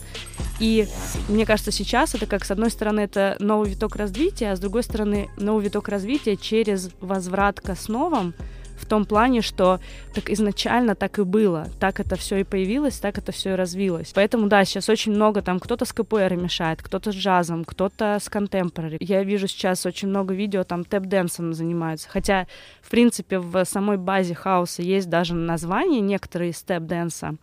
Speaker 2: И мне кажется, сейчас это как, с одной стороны, это новый виток развития, а с другой стороны, новый виток развития через возврат к основам, том плане, что так изначально так и было, так это все и появилось, так это все и развилось. Поэтому, да, сейчас очень много там, кто-то с КПР мешает, кто-то с джазом, кто-то с контемпорари. Я вижу сейчас очень много видео, там тэп-дэнсом занимаются, хотя, в принципе, в самой базе хауса есть даже название некоторые из tap dance а,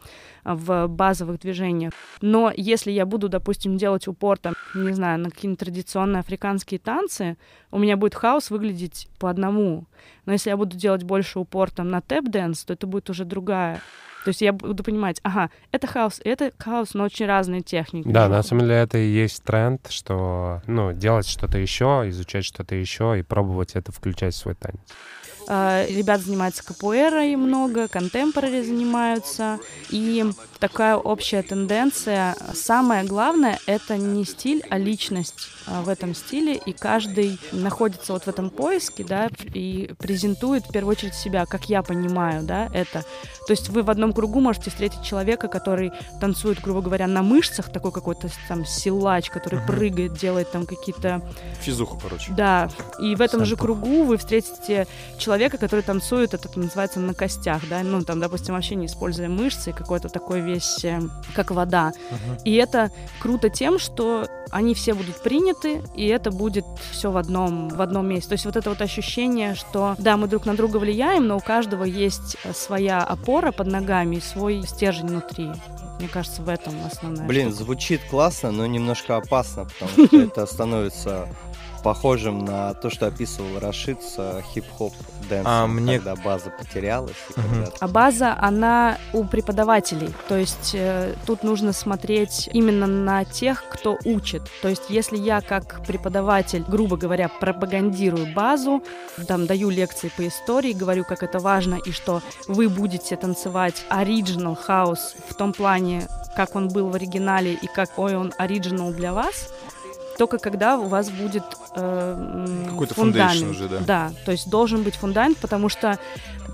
Speaker 2: в базовых движениях. Но если я буду, допустим, делать упор, там, не знаю, на какие-нибудь традиционные африканские танцы, у меня будет хаус выглядеть по одному. Но если я буду делать больше упор там на tap dance, то это будет уже другая то есть я буду понимать, ага, это хаус, это хаус, но очень разные техники.
Speaker 3: Да, на самом деле это и есть тренд, что, ну, делать что-то еще, изучать что-то еще и пробовать это включать в свой танец.
Speaker 2: А, ребят занимаются капуэрой много, контемпорари занимаются. И такая общая тенденция. Самое главное — это не стиль, а личность а, в этом стиле. И каждый находится вот в этом поиске, да, и презентует в первую очередь себя, как я понимаю, да, это. То есть вы в одном кругу можете встретить человека, который танцует, грубо говоря, на мышцах, такой какой-то там силач, который uh-huh. прыгает, делает там какие-то...
Speaker 5: Физуху, короче.
Speaker 2: Да. И в этом Сальто. же кругу вы встретите человека, человека, который танцует, это называется на костях, да, ну, там, допустим, вообще не используя мышцы, какой-то такой весь, э, как вода. Uh-huh. И это круто тем, что они все будут приняты, и это будет все в одном, в одном месте. То есть вот это вот ощущение, что, да, мы друг на друга влияем, но у каждого есть э, своя опора под ногами и свой стержень внутри. Мне кажется, в этом основная
Speaker 4: Блин,
Speaker 2: штука.
Speaker 4: звучит классно, но немножко опасно, потому что это становится похожим на то, что описывал Рашид с хип-хоп дэнсом, а мне... когда база потерялась.
Speaker 2: Угу. Когда... А база, она у преподавателей. То есть э, тут нужно смотреть именно на тех, кто учит. То есть если я как преподаватель, грубо говоря, пропагандирую базу, там даю лекции по истории, говорю, как это важно, и что вы будете танцевать original house в том плане, как он был в оригинале и какой он оригинал для вас, только когда у вас будет э,
Speaker 5: какой-то фундамент уже, да.
Speaker 2: Да, то есть должен быть фундамент, потому что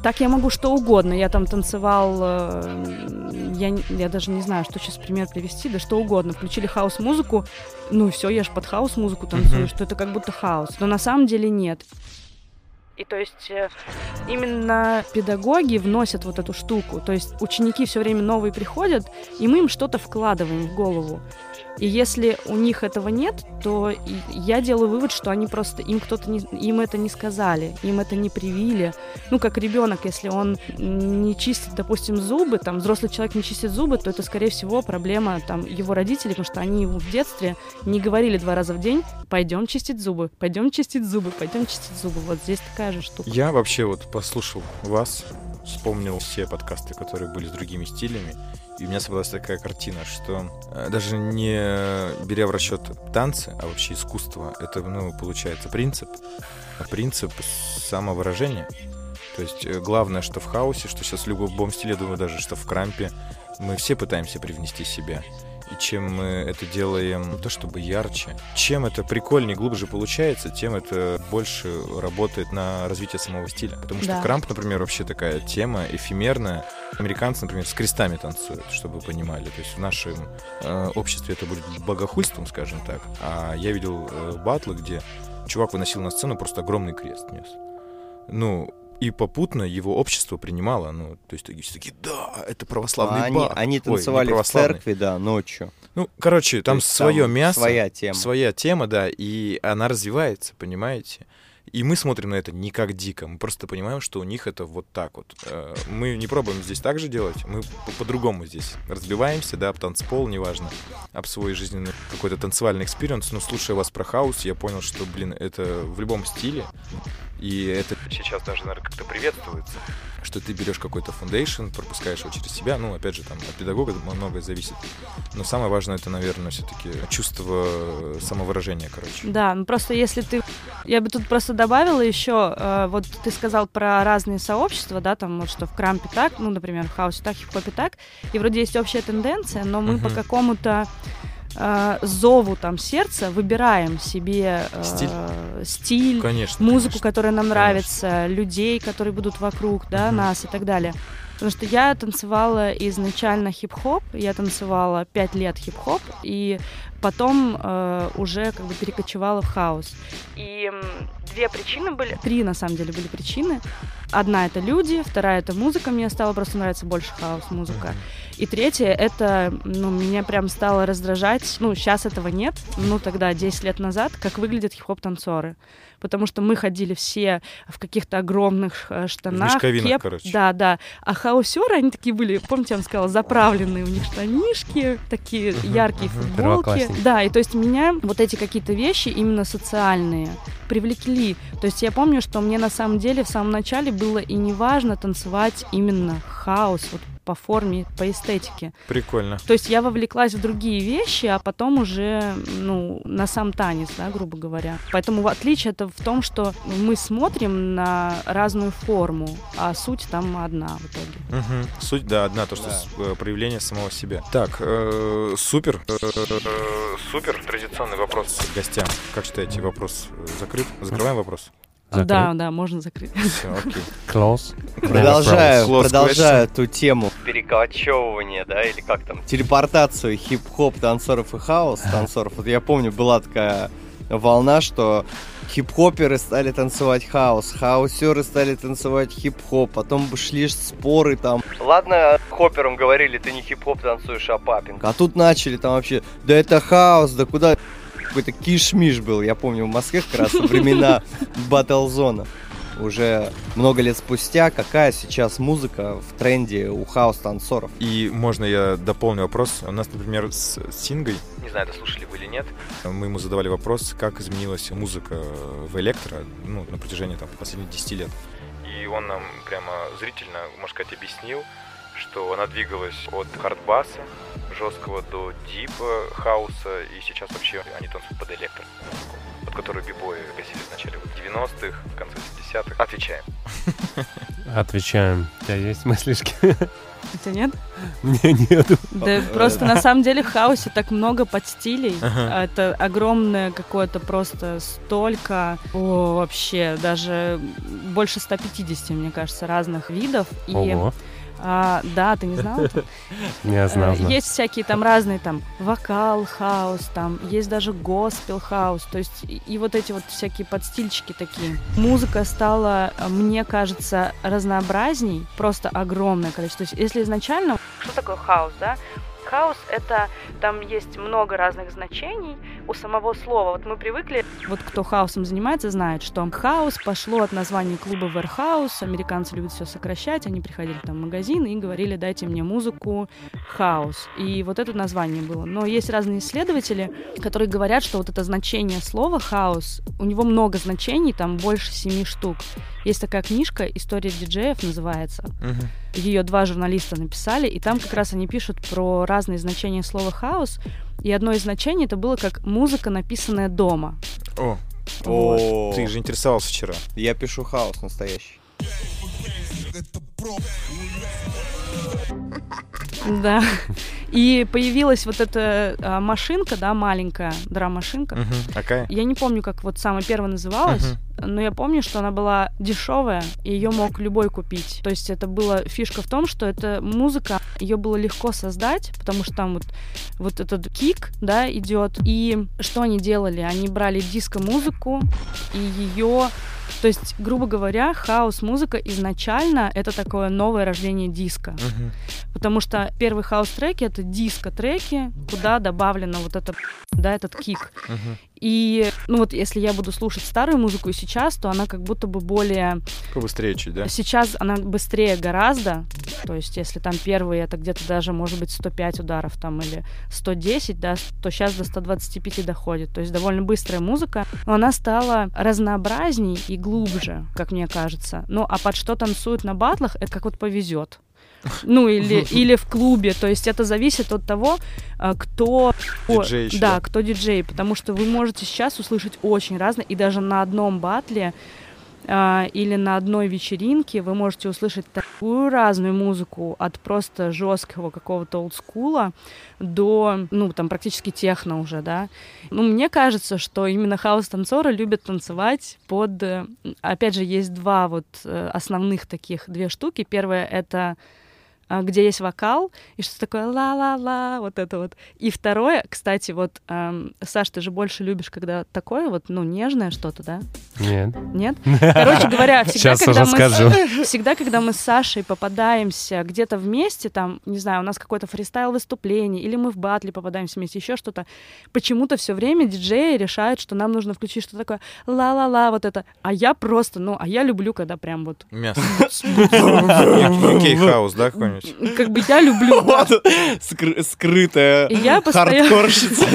Speaker 2: так я могу что угодно. Я там танцевал, э, я, я даже не знаю, что сейчас пример привести, да что угодно. Включили хаос-музыку, ну все, я же под хаос-музыку танцую, mm-hmm. что это как будто хаос. Но на самом деле нет. И то есть э, именно педагоги вносят вот эту штуку. То есть ученики все время новые приходят, и мы им что-то вкладываем в голову. И если у них этого нет, то я делаю вывод, что они просто им кто-то не, им это не сказали, им это не привили. Ну, как ребенок, если он не чистит, допустим, зубы, там взрослый человек не чистит зубы, то это, скорее всего, проблема там его родителей, потому что они ему в детстве не говорили два раза в день: пойдем чистить зубы, пойдем чистить зубы, пойдем чистить зубы. Вот здесь такая же штука.
Speaker 5: Я вообще вот послушал вас, вспомнил все подкасты, которые были с другими стилями, и у меня собралась такая картина, что э, даже не беря в расчет танцы, а вообще искусство, это, ну, получается принцип, принцип самовыражения. То есть э, главное, что в хаосе, что сейчас в любом стиле, думаю даже, что в крампе, мы все пытаемся привнести себя. И чем мы это делаем, не то чтобы ярче, чем это прикольнее, глубже получается, тем это больше работает на развитие самого стиля. Потому что да. крамп, например, вообще такая тема эфемерная. Американцы, например, с крестами танцуют, чтобы вы понимали. То есть в нашем э, обществе это будет богохульством, скажем так. А я видел э, батлы, где чувак выносил на сцену просто огромный крест нес. Ну, и попутно его общество принимало, ну, то есть все такие, да, это православный а
Speaker 4: они, Они танцевали Ой, в церкви, да, ночью.
Speaker 5: Ну, короче, там свое
Speaker 4: там
Speaker 5: мясо.
Speaker 4: Своя тема.
Speaker 5: Своя тема, да, и она развивается, понимаете? И мы смотрим на это не как дико, мы просто понимаем, что у них это вот так вот. Э, мы не пробуем здесь так же делать, мы по-другому здесь разбиваемся, да, об танцпол, неважно, об свой жизненный какой-то танцевальный experience. Но слушая вас про хаус, я понял, что, блин, это в любом стиле, и это сейчас даже, наверное, как-то приветствуется, что ты берешь какой-то foundation, пропускаешь его через себя. Ну, опять же, там от педагога многое зависит. Но самое важное это, наверное, все-таки чувство самовыражения, короче.
Speaker 2: Да, ну просто если ты... Я бы тут просто добавила еще, э, вот ты сказал про разные сообщества, да, там вот что в крампе так, ну, например, в хаусе так, в хип-хопе так, и вроде есть общая тенденция, но мы uh-huh. по какому-то э, зову там сердца выбираем себе э, стиль, стиль
Speaker 5: конечно,
Speaker 2: музыку,
Speaker 5: конечно,
Speaker 2: которая нам конечно. нравится, людей, которые будут вокруг, да, угу. нас и так далее. Потому что я танцевала изначально хип-хоп, я танцевала пять лет хип-хоп, и потом э, уже как бы перекочевала в хаос. И две причины были, три на самом деле были причины. Одна это люди, вторая это музыка, мне стало просто нравиться больше хаос-музыка. И третье, это, ну, меня прям стало раздражать, ну, сейчас этого нет, ну, тогда, 10 лет назад, как выглядят хип-хоп-танцоры. Потому что мы ходили все в каких-то огромных э, штанах.
Speaker 5: мешковинах,
Speaker 2: кеп-
Speaker 5: короче.
Speaker 2: Да, да. А хаусеры, они такие были, помните, я вам сказала, заправленные у них штанишки, такие яркие футболки. Да, и то есть меня вот эти какие-то вещи, именно социальные, привлекли. То есть я помню, что мне на самом деле в самом начале было и не важно танцевать именно хаос, вот по форме, по эстетике.
Speaker 5: Прикольно.
Speaker 2: То есть я вовлеклась в другие вещи, а потом уже, ну, на сам танец, да, грубо говоря. Поэтому в отличие это в том, что мы смотрим на разную форму, а суть там одна в итоге.
Speaker 5: Мгм. Суть, да, одна, то, что
Speaker 4: Да.
Speaker 5: с- э, проявление самого себя. Так, э, супер. Э, э, супер. Традиционный вопрос к гостям. Как считаете, вопрос закрыт? Закрываем вопрос?
Speaker 3: Закрыт.
Speaker 2: Да, да, можно закрыть.
Speaker 5: Все, окей.
Speaker 3: Close.
Speaker 4: Продолжаю,
Speaker 5: Close
Speaker 4: продолжаю эту тему. Перекочевывание, да, или как там? Телепортацию хип-хоп танцоров и хаос танцоров. Вот я помню, была такая волна, что хип-хоперы стали танцевать хаос, хаусеры стали танцевать хип-хоп, потом шли споры там. Ладно, хопперам говорили, ты не хип-хоп танцуешь, а папинг. А тут начали там вообще, да это хаос, да куда какой-то киш-миш был. Я помню, в Москве как раз во времена батл-зона. Уже много лет спустя, какая сейчас музыка в тренде у хаос-танцоров?
Speaker 5: И можно я дополню вопрос? У нас, например, с Сингой, не знаю, дослушали вы или нет, мы ему задавали вопрос, как изменилась музыка в электро ну, на протяжении там, последних 10 лет. И он нам прямо зрительно, можно сказать, объяснил, что она двигалась от хардбаса жесткого до дипа хаоса, и сейчас вообще они танцуют под электро, под который бибои гасили в начале вот 90-х, в конце 70-х. Отвечаем.
Speaker 3: Отвечаем. У тебя есть мыслишки?
Speaker 2: Это нет?
Speaker 3: Мне нету.
Speaker 2: Да просто на самом деле в хаосе так много подстилей.
Speaker 5: Ага.
Speaker 2: Это огромное какое-то просто столько, о, вообще, даже больше 150, мне кажется, разных видов. И,
Speaker 3: Ого.
Speaker 2: А, да, ты не знал?
Speaker 3: Не знал,
Speaker 2: Э,
Speaker 3: знал.
Speaker 2: Есть всякие там разные там vocal house, там есть даже gospel house, то есть и, и вот эти вот всякие подстильчики такие. Музыка стала, э, мне кажется, разнообразней, просто огромное количество. То есть если изначально... Что такое хаус, да? Хаус — это там есть много разных значений у самого слова. Вот мы привыкли, вот кто хаусом занимается, знает, что хаус пошло от названия клуба Warehouse. Американцы любят все сокращать. Они приходили там в магазин и говорили, дайте мне музыку хаос. И вот это название было. Но есть разные исследователи, которые говорят, что вот это значение слова хаос, у него много значений, там больше семи штук. Есть такая книжка «История диджеев» называется.
Speaker 5: Мгм.
Speaker 2: Ее два журналиста написали, и там как раз они пишут про разные значения слова хаос. И одно из значений это было как музыка, написанная дома.
Speaker 5: О,
Speaker 4: О,
Speaker 5: ты же интересовался вчера.
Speaker 4: я пишу хаос настоящий.
Speaker 2: Да. И появилась вот эта а, машинка, да, маленькая драм-машинка.
Speaker 5: Мгм. Какая?
Speaker 2: Я не помню, как вот самая первая называлась, но я помню, что она была дешевая, и ее мог любой купить. То есть это была фишка в том, что эта музыка, ее было легко создать, потому что там вот, вот этот кик, да, идет. И что они делали? Они брали диско-музыку и ее то есть, грубо говоря, хаос-музыка изначально это такое новое рождение диска.
Speaker 5: Мгм.
Speaker 2: Потому что первые хаус-треки — это диско-треки, куда добавлено вот это, да, этот кик.
Speaker 5: Мгм.
Speaker 2: И, ну вот, если я буду слушать старую музыку и сейчас, то она как будто бы более...
Speaker 5: Побыстрее чуть, да?
Speaker 2: Сейчас она быстрее гораздо. То есть, если там первые, это где-то даже, может быть, 105 ударов там или 110, да, то сейчас до 125 доходит. То есть, довольно быстрая музыка. Но она стала разнообразней и глубже, как мне кажется. Ну, а под что танцуют на батлах, это как вот повезет. Ну, или, или в клубе. То есть это зависит от того, а, кто...
Speaker 5: Диджей ещё,
Speaker 2: да, кто диджей. Потому что вы можете сейчас услышать очень разное. И даже на одном батле а, или на одной вечеринке вы можете услышать такую разную музыку от просто жесткого какого-то олдскула до, ну, там, практически техно уже, да. Ну, мне кажется, что именно хаос-танцоры любят танцевать под... э, Опять же, есть два вот э, основных таких, две штуки. Первое — это где есть вокал, и что такое ла-ла-ла, вот это вот. И второе, кстати, вот, эм, Саш, ты же больше любишь, когда такое вот, ну, нежное что-то, да?
Speaker 3: Нет.
Speaker 2: Нет? Короче говоря, всегда,
Speaker 3: Сейчас
Speaker 2: когда мы
Speaker 3: скажу.
Speaker 2: С, всегда, когда мы с Сашей попадаемся где-то вместе, там, не знаю, у нас какое-то фристайл-выступление, или мы в батле попадаемся вместе, еще что-то, почему-то все время диджеи решают, что нам нужно включить что такое ла-ла-ла, вот это. А я просто, ну, а я люблю, когда прям вот,
Speaker 5: Мясо. UK хаус, да, какой-нибудь?
Speaker 2: как бы я люблю.
Speaker 4: Вот скры- скрытая
Speaker 2: я постоянно-
Speaker 4: хардкорщица.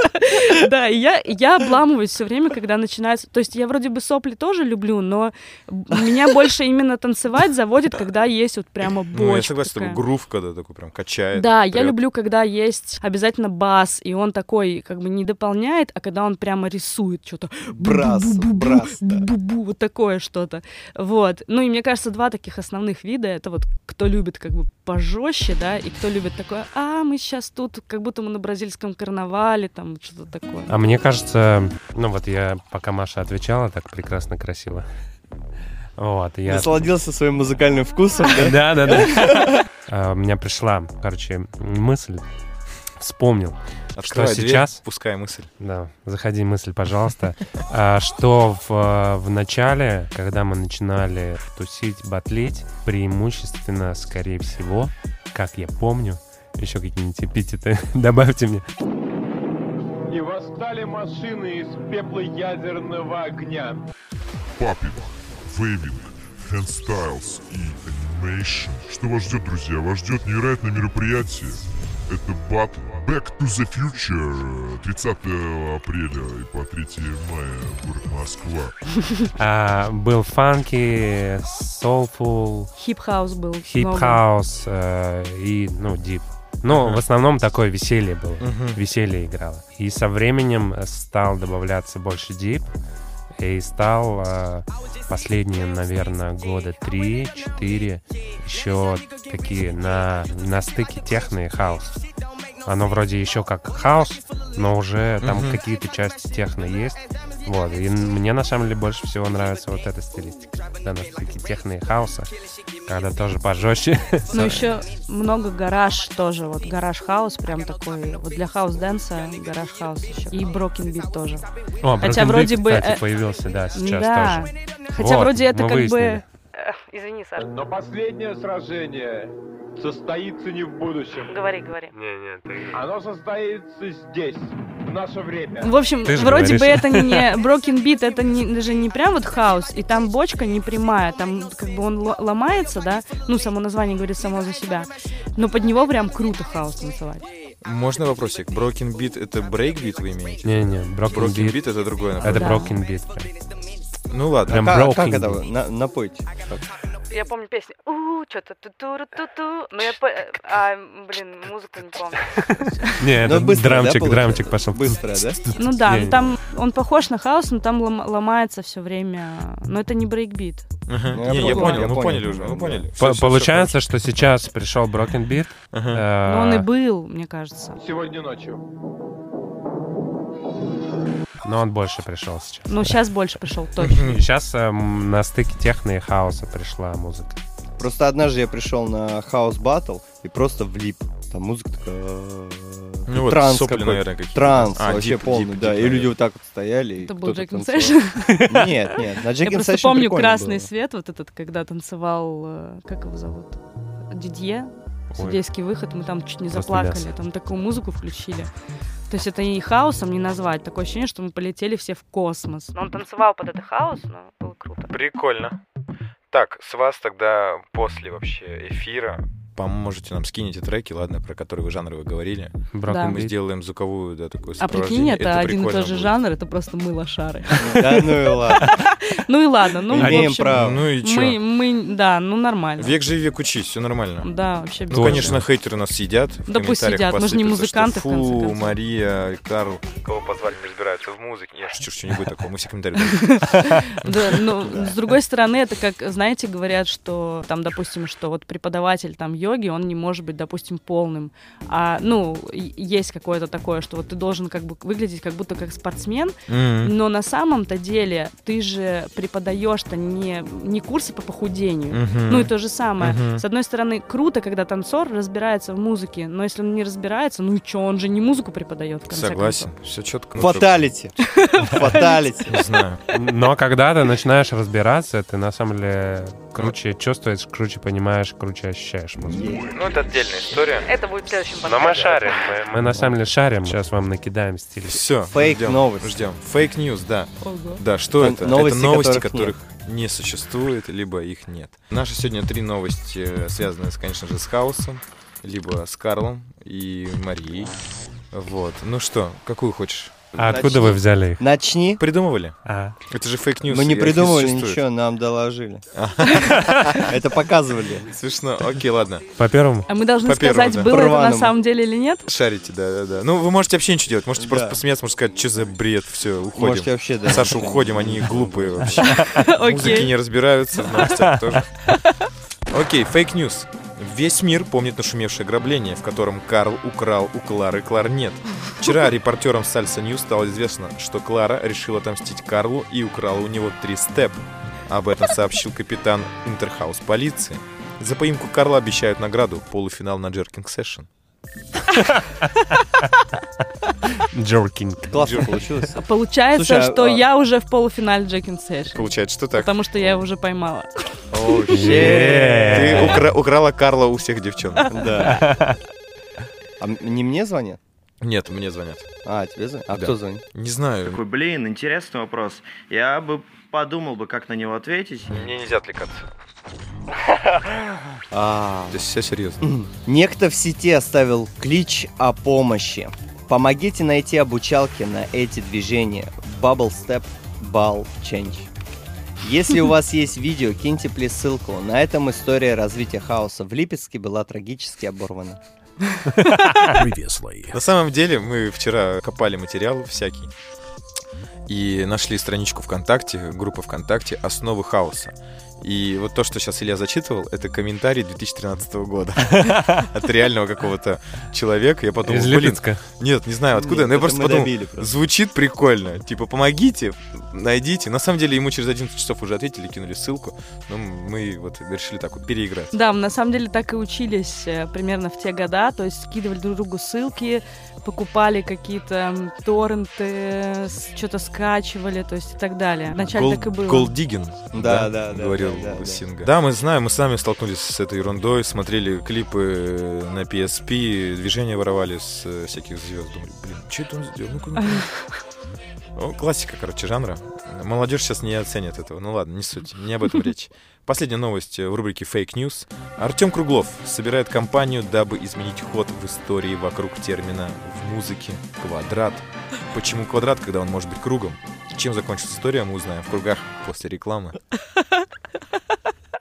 Speaker 2: Да, и я, я обламываюсь все время, когда начинается... То есть я вроде бы сопли тоже люблю, но меня больше именно танцевать заводит, когда есть вот прямо бочка
Speaker 5: Ну, я согласен, такой грув, когда такой прям качает.
Speaker 2: Да, я
Speaker 5: прёт.
Speaker 2: люблю, когда есть обязательно бас, и он такой как бы не дополняет, а когда он прямо рисует что-то.
Speaker 4: Брас, брас,
Speaker 2: вот такое что-то. Вот. Ну и мне кажется, два таких основных вида, это вот кто любит как бы пожестче, да, и кто любит такое, а, мы сейчас тут, как будто мы на бразильском карнавале, там что-то такое.
Speaker 3: А мне кажется, ну вот я, пока Маша отвечала, так прекрасно, красиво. Вот, я...
Speaker 4: Насладился своим музыкальным вкусом, да?
Speaker 3: Да, да, да. А, У меня пришла, короче, мысль, вспомнил,
Speaker 5: Открывай
Speaker 3: что
Speaker 5: дверь,
Speaker 3: сейчас-
Speaker 5: пускай мысль.
Speaker 3: да, заходи мысль, пожалуйста, а, что в, в начале, когда мы начинали тусить, батлить, преимущественно, скорее всего, как я помню, еще какие-нибудь эпитеты добавьте мне,
Speaker 9: И восстали машины из пепла ядерного огня.
Speaker 7: Popping, waving, handstyles и animation. Что вас ждет, друзья? Вас ждет невероятное мероприятие. Это бат Back to the Future 30 апреля и по 3 мая город Москва.
Speaker 3: А, был funky, soulful,
Speaker 2: Hip-house был.
Speaker 3: hip-house э, и, ну, deep. Но
Speaker 5: Ага.
Speaker 3: в основном такое веселье было.
Speaker 5: Мгм.
Speaker 3: Веселье играло. И со временем э, стал добавляться больше deep. И стал э, последние, наверное, года 3-4 еще такие на, на стыке техно и хаус. Оно вроде еще как хаус, но уже там
Speaker 5: Мгм.
Speaker 3: какие-то части техно есть. Вот. И мне на самом деле больше всего нравится вот эта стилистика. Когда на стыке техно и хауса. Когда тоже пожестче.
Speaker 2: Ну, еще много гараж тоже. Вот гараж хаус прям такой. Вот для house dance а гараж хаус еще. И Broken Beat тоже.
Speaker 3: О,
Speaker 2: Хотя вроде бы,
Speaker 3: кстати,
Speaker 2: э,
Speaker 3: появился, да, сейчас
Speaker 2: да.
Speaker 3: тоже.
Speaker 2: Хотя
Speaker 3: Вот,
Speaker 2: вроде это как
Speaker 3: выяснили.
Speaker 2: бы... Извини, Саш.
Speaker 9: Но последнее сражение состоится не в будущем.
Speaker 2: Говори, говори.
Speaker 9: Оно состоится здесь, в наше время.
Speaker 2: В общем,
Speaker 3: Ты
Speaker 2: вроде бы это не Broken Beat, это не, даже не прям вот хаус, и там бочка не прямая, там как бы он ло- ломается, да, ну, само название говорит само за себя, но под него прям круто хаус танцевать.
Speaker 5: Можно вопросик? Broken Beat — это брейкбит вы имеете?
Speaker 3: Не-не, Broken,
Speaker 5: Broken
Speaker 3: Beat.
Speaker 5: Beat — это другое
Speaker 3: Это
Speaker 5: направление.
Speaker 2: Да.
Speaker 3: Broken Beat.
Speaker 5: Ну ладно.
Speaker 3: Прям
Speaker 4: Как,
Speaker 3: broken
Speaker 4: как это? На- напойте.
Speaker 2: Я помню песню у что-то ту ту ту ту но я, по- а, блин, музыку не помню.
Speaker 3: Не,
Speaker 4: Ну,
Speaker 3: это
Speaker 4: быстро, да,
Speaker 3: драмчик, драмчик пошел.
Speaker 4: Быстро, да?
Speaker 2: Ну да, ну там он похож на хаус, но там лом- ломается все время, но это не брейкбит.
Speaker 4: Ну,
Speaker 5: Не, я
Speaker 4: понял,
Speaker 5: мы
Speaker 4: понял.
Speaker 5: поняли уже, мы
Speaker 4: Да.
Speaker 5: поняли.
Speaker 3: Получается, что сейчас пришел Broken Beat. э,
Speaker 2: он и был, мне кажется.
Speaker 9: Сегодня ночью.
Speaker 3: Но он больше пришел сейчас.
Speaker 2: Ну сейчас больше пришел точно.
Speaker 3: Сейчас эм, на стыке техно и хаоса пришла музыка.
Speaker 4: Просто однажды я пришел на хаус батл и просто влип. Там музыка такая... э,
Speaker 5: Ну вот,
Speaker 4: транс
Speaker 5: сопли,
Speaker 4: какой-то.
Speaker 5: наверное, какие-то.
Speaker 4: Транс
Speaker 5: А,
Speaker 4: вообще
Speaker 5: дип,
Speaker 4: полный,
Speaker 5: дип,
Speaker 4: да.
Speaker 5: дип,
Speaker 4: И люди вот так вот стояли.
Speaker 2: Это был
Speaker 4: кто-то
Speaker 2: Джек
Speaker 4: танцевал.
Speaker 2: Session.
Speaker 4: Нет, нет, на Джек
Speaker 2: Я просто помню красный
Speaker 4: было.
Speaker 2: свет, вот этот, когда танцевал, э, как его зовут? Дидье, судейский выход, мы там чуть не заплакали, там такую музыку включили. То есть это и хаосом не назвать, такое ощущение, что мы полетели все в космос. Но он танцевал под этот хаос, но было круто.
Speaker 5: Прикольно. Так, с вас тогда после вообще эфира поможете нам скинете треки, ладно, про которые вы жанры вы говорили.
Speaker 3: Broken
Speaker 2: Да.
Speaker 5: Мы
Speaker 3: Beat.
Speaker 5: сделаем звуковую, да, такое
Speaker 2: А прикинь,
Speaker 5: сопровождение.
Speaker 2: это, один и тот же
Speaker 5: будет.
Speaker 2: жанр, это просто мы лошары.
Speaker 4: Да ну и ладно.
Speaker 2: Ну и ладно, ну
Speaker 4: Имеем право.
Speaker 5: Ну и чё?
Speaker 2: мы, мы, да, ну нормально.
Speaker 5: Век живи, век учись, все нормально.
Speaker 2: Да, вообще
Speaker 5: Ну, конечно, хейтеры нас съедят.
Speaker 2: Да пусть съедят, мы же не музыканты,
Speaker 5: Фу. Мария, Карл, кого позвали, не разбираются в музыке. Я шучу, что не будет такого, мы все комментарии.
Speaker 2: Да, но с другой стороны, это как, знаете, говорят, что там, допустим, что вот преподаватель там йоги йоги, он не может быть, допустим, полным. А, ну, есть какое-то такое, что вот ты должен как бы выглядеть как будто как спортсмен,
Speaker 5: М.
Speaker 2: но на самом-то деле ты же преподаешь-то не, не курсы по похудению.
Speaker 5: Мгм.
Speaker 2: Ну и то же самое.
Speaker 5: Мгм.
Speaker 2: С одной стороны, круто, когда танцор разбирается в музыке, но если он не разбирается, ну и что, он же не музыку преподает, в конце
Speaker 5: Согласен,
Speaker 2: концов.
Speaker 5: все четко.
Speaker 4: Фаталити. Фаталити.
Speaker 5: Не знаю.
Speaker 3: Но когда ты начинаешь разбираться, ты на самом деле круче чувствуешь, круче понимаешь, круче ощущаешь музыку.
Speaker 6: Ну, это отдельная история.
Speaker 2: Это будет в следующем
Speaker 3: Но мы шарим, мы, мы на самом деле шарим. Сейчас вам накидаем стиль.
Speaker 5: Все.
Speaker 4: Фейк новость.
Speaker 5: Ждем. Fake news, да.
Speaker 2: Ого.
Speaker 5: Да, что
Speaker 4: Н-
Speaker 5: это?
Speaker 4: новости,
Speaker 5: это новости,
Speaker 4: которых
Speaker 5: которых, не существует, либо их нет. Наши сегодня три новости э, связаны, с, конечно же, с хаусом, либо с Карлом и Марией. Вот. Ну что, какую хочешь?
Speaker 3: А откуда вы взяли их?
Speaker 4: Начни.
Speaker 5: Придумывали?
Speaker 3: А,
Speaker 5: Это же fake news.
Speaker 4: Мы не придумывали ничего, нам доложили. Это показывали.
Speaker 5: Смешно. Окей, ладно.
Speaker 3: по первому?
Speaker 2: А мы должны сказать, было это на самом деле или нет?
Speaker 5: Шарите, да, да, да. Ну, вы можете вообще ничего делать. Можете просто посмеяться, можете сказать, что за бред, все, уходим.
Speaker 4: Можете вообще, да.
Speaker 5: Саша, уходим, они глупые вообще. Музыки не разбираются, в новостях тоже. Окей, fake news. Весь мир помнит нашумевшее ограбление, в котором Карл украл у Клары кларнет. Вчера репортерам Salsa News стало известно, что Клара решила отомстить Карлу и украла у него три step. Об этом сообщил капитан Интерхаус полиции. За поимку Карла обещают награду – полуфинал на Джеркинг Сэшн.
Speaker 3: Джоркинг.
Speaker 4: Классно получилось.
Speaker 2: Получается,
Speaker 4: Слушай, а-
Speaker 2: что
Speaker 4: а-
Speaker 2: я уже в полуфинале Джекин Сэш.
Speaker 5: Получается, что так?
Speaker 2: Потому что я его уже поймала.
Speaker 4: Оу,
Speaker 5: Ты укра- украла Карла у всех девчонок.
Speaker 4: Да. А м- не мне звонят?
Speaker 5: Нет, мне звонят.
Speaker 4: А, тебе звонят? А
Speaker 5: Да.
Speaker 4: кто звонит?
Speaker 5: Не знаю.
Speaker 10: Такой, блин, интересный вопрос. Я бы подумал бы, как на него ответить.
Speaker 6: Мне нельзя отвлекаться.
Speaker 4: А,
Speaker 5: Здесь все серьезно.
Speaker 4: Некто в сети оставил клич о помощи. Помогите найти обучалки на эти движения. Bubble Step Ball Change. Если у вас есть видео, киньте плиз ссылку. На этом история развития хаоса в Липецке была трагически оборвана.
Speaker 5: На самом деле, мы вчера копали материал всякий и нашли страничку ВКонтакте, группа ВКонтакте «Основы хаоса». И вот то, что сейчас Илья зачитывал, это комментарий 2013 года от реального какого-то человека. Я подумал,
Speaker 3: Из
Speaker 5: блин,
Speaker 3: Липецка.
Speaker 5: нет, не знаю откуда,
Speaker 4: Нет,
Speaker 5: но я
Speaker 4: это
Speaker 5: просто подумал, звучит прикольно. Типа, помогите, найдите. На самом деле, ему через 11 часов уже ответили, кинули ссылку, но мы вот решили так вот переиграть.
Speaker 2: Да, на самом деле так и учились э, примерно в те года, то есть скидывали друг другу ссылки, покупали какие-то торренты, что-то скачивали, то есть и так далее. Вначале так и было.
Speaker 5: Голдигин,
Speaker 4: Да, да, да,
Speaker 5: говорил
Speaker 4: да, да, да.
Speaker 5: Синга. Да, мы знаем, мы сами столкнулись с этой ерундой, смотрели клипы на PSP, движения воровали с э, всяких звезд. Думали, блин, что это он сделал? Ну-ка, ну-ка. Ну, классика, короче, жанра. Молодежь сейчас не оценит этого. Ну ладно, не суть, не об этом речь. Последняя новость э, в рубрике Fake News. Артем Круглов собирает компанию, дабы изменить ход в истории вокруг термина в музыке «квадрат». Почему квадрат, когда он может быть кругом? Чем закончится история, мы узнаем в кругах после рекламы.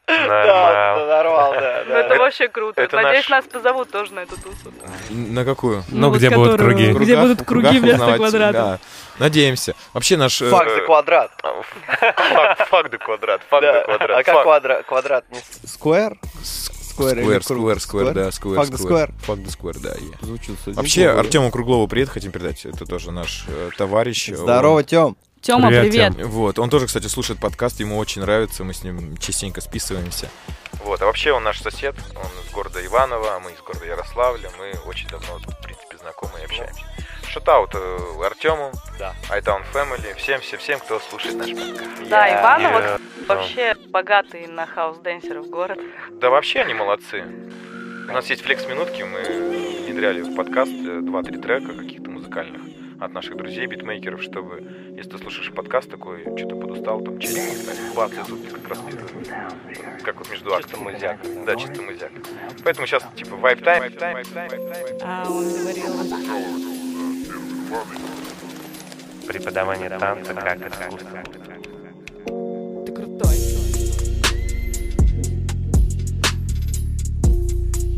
Speaker 3: Нормально.
Speaker 4: Нормал, да,
Speaker 2: Ну это вообще круто.
Speaker 6: это
Speaker 2: Надеюсь,
Speaker 6: наш-
Speaker 2: нас позовут тоже на эту тусу.
Speaker 5: На какую?
Speaker 3: Ну,
Speaker 2: вот
Speaker 3: где будут круги?
Speaker 2: Где будут круги вместо квадрата.
Speaker 5: да. Надеемся. Вообще наш... э,
Speaker 4: Фак за квадрат.
Speaker 6: Фак, фак да квадрат, фак да квадрат.
Speaker 4: А как квадрат? Не Square? Square
Speaker 5: Square? Square, Square, да, Square,
Speaker 4: Fuck the Square.
Speaker 5: Fuck the Square, да.
Speaker 4: Звучит,
Speaker 5: Вообще. Артему Круглову привет хотим передать. Это тоже наш э, товарищ.
Speaker 4: Здорово, Тём.
Speaker 2: Тёма,
Speaker 3: Привет,
Speaker 2: привет.
Speaker 5: Он- Вот, он тоже, кстати, слушает подкаст, ему очень нравится, мы с ним частенько списываемся.
Speaker 6: Вот, а вообще он наш сосед, он из города Иваново, а мы из города Ярославля, мы очень давно, в принципе, знакомы и общаемся. Шатаут э, Артему,
Speaker 4: Да.
Speaker 6: iTown Family, всем, всем, всем, кто слушает наш подкаст.
Speaker 2: Да, Иваново
Speaker 3: Я-
Speaker 2: вообще богатый на хаус-денсеров город.
Speaker 6: Да вообще они молодцы. У нас есть флекс-минутки, мы внедряли в подкаст э, 2-3 трека каких-то музыкальных от наших друзей, битмейкеров, чтобы, если ты слушаешь подкаст такой, что-то подустал, там поставить, бац, и тут как раз. Как вот между актами. музяк. Да, чисто музяк. Поэтому сейчас, типа, вайп тайм.
Speaker 2: А он говорил,
Speaker 3: Преподавание танца как искусство.
Speaker 2: ты крутой.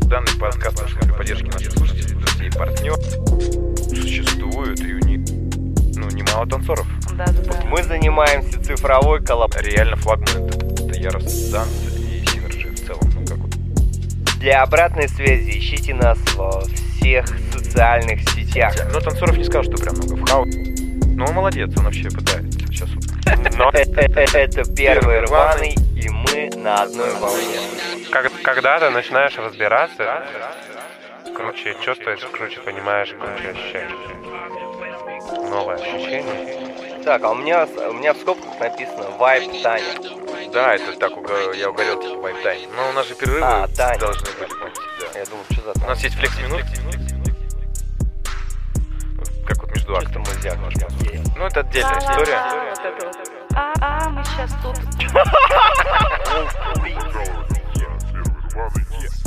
Speaker 6: Данный подкаст наш при поддержке наших слушателей, друзей и партнеров существует, и у них, ну, немало танцоров.
Speaker 2: Да, да, да.
Speaker 4: Мы занимаемся цифровой коллаборацией.
Speaker 6: Реально флагман это, это Ярос Данс и Синерджи в целом. Ну, как вот
Speaker 4: Для обратной связи ищите нас во всех социальных сетях.
Speaker 5: Но танцоров не сказал, что прям много в хаос. Но он молодец, он вообще пытается. Сейчас вот.
Speaker 4: Но это первый рваный, и мы на одной волне.
Speaker 3: Когда ты начинаешь разбираться, круче чувствуешь, круче понимаешь, круче ощущаешь. Новое ощущение.
Speaker 4: Так, а у меня, у меня в скобках написано Vibe Таня.
Speaker 5: Да, это так я угорел, типа, вайп тайм. Но у нас же перерывы
Speaker 4: А, Таня.
Speaker 5: должны быть. Да.
Speaker 4: Я думал, что за
Speaker 5: У нас есть флекс минут. Как вот между
Speaker 4: Чисто
Speaker 5: актом. Ну, это отдельная история.
Speaker 2: А, а, мы сейчас тут.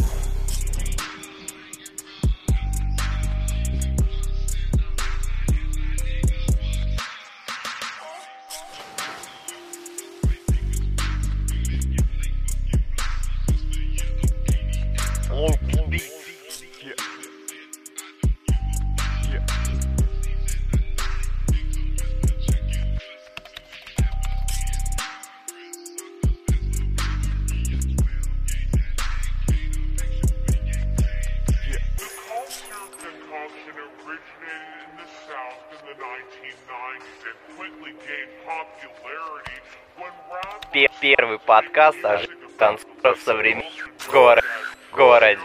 Speaker 4: подкаст о жизни танцоров в городе.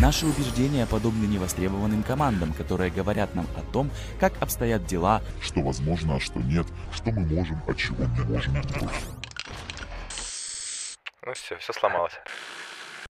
Speaker 1: Наши убеждения подобны невостребованным командам, которые говорят нам о том, как обстоят дела,
Speaker 7: Что возможно, а что нет, что мы можем, а чего не можем.
Speaker 5: Ну все, все сломалось.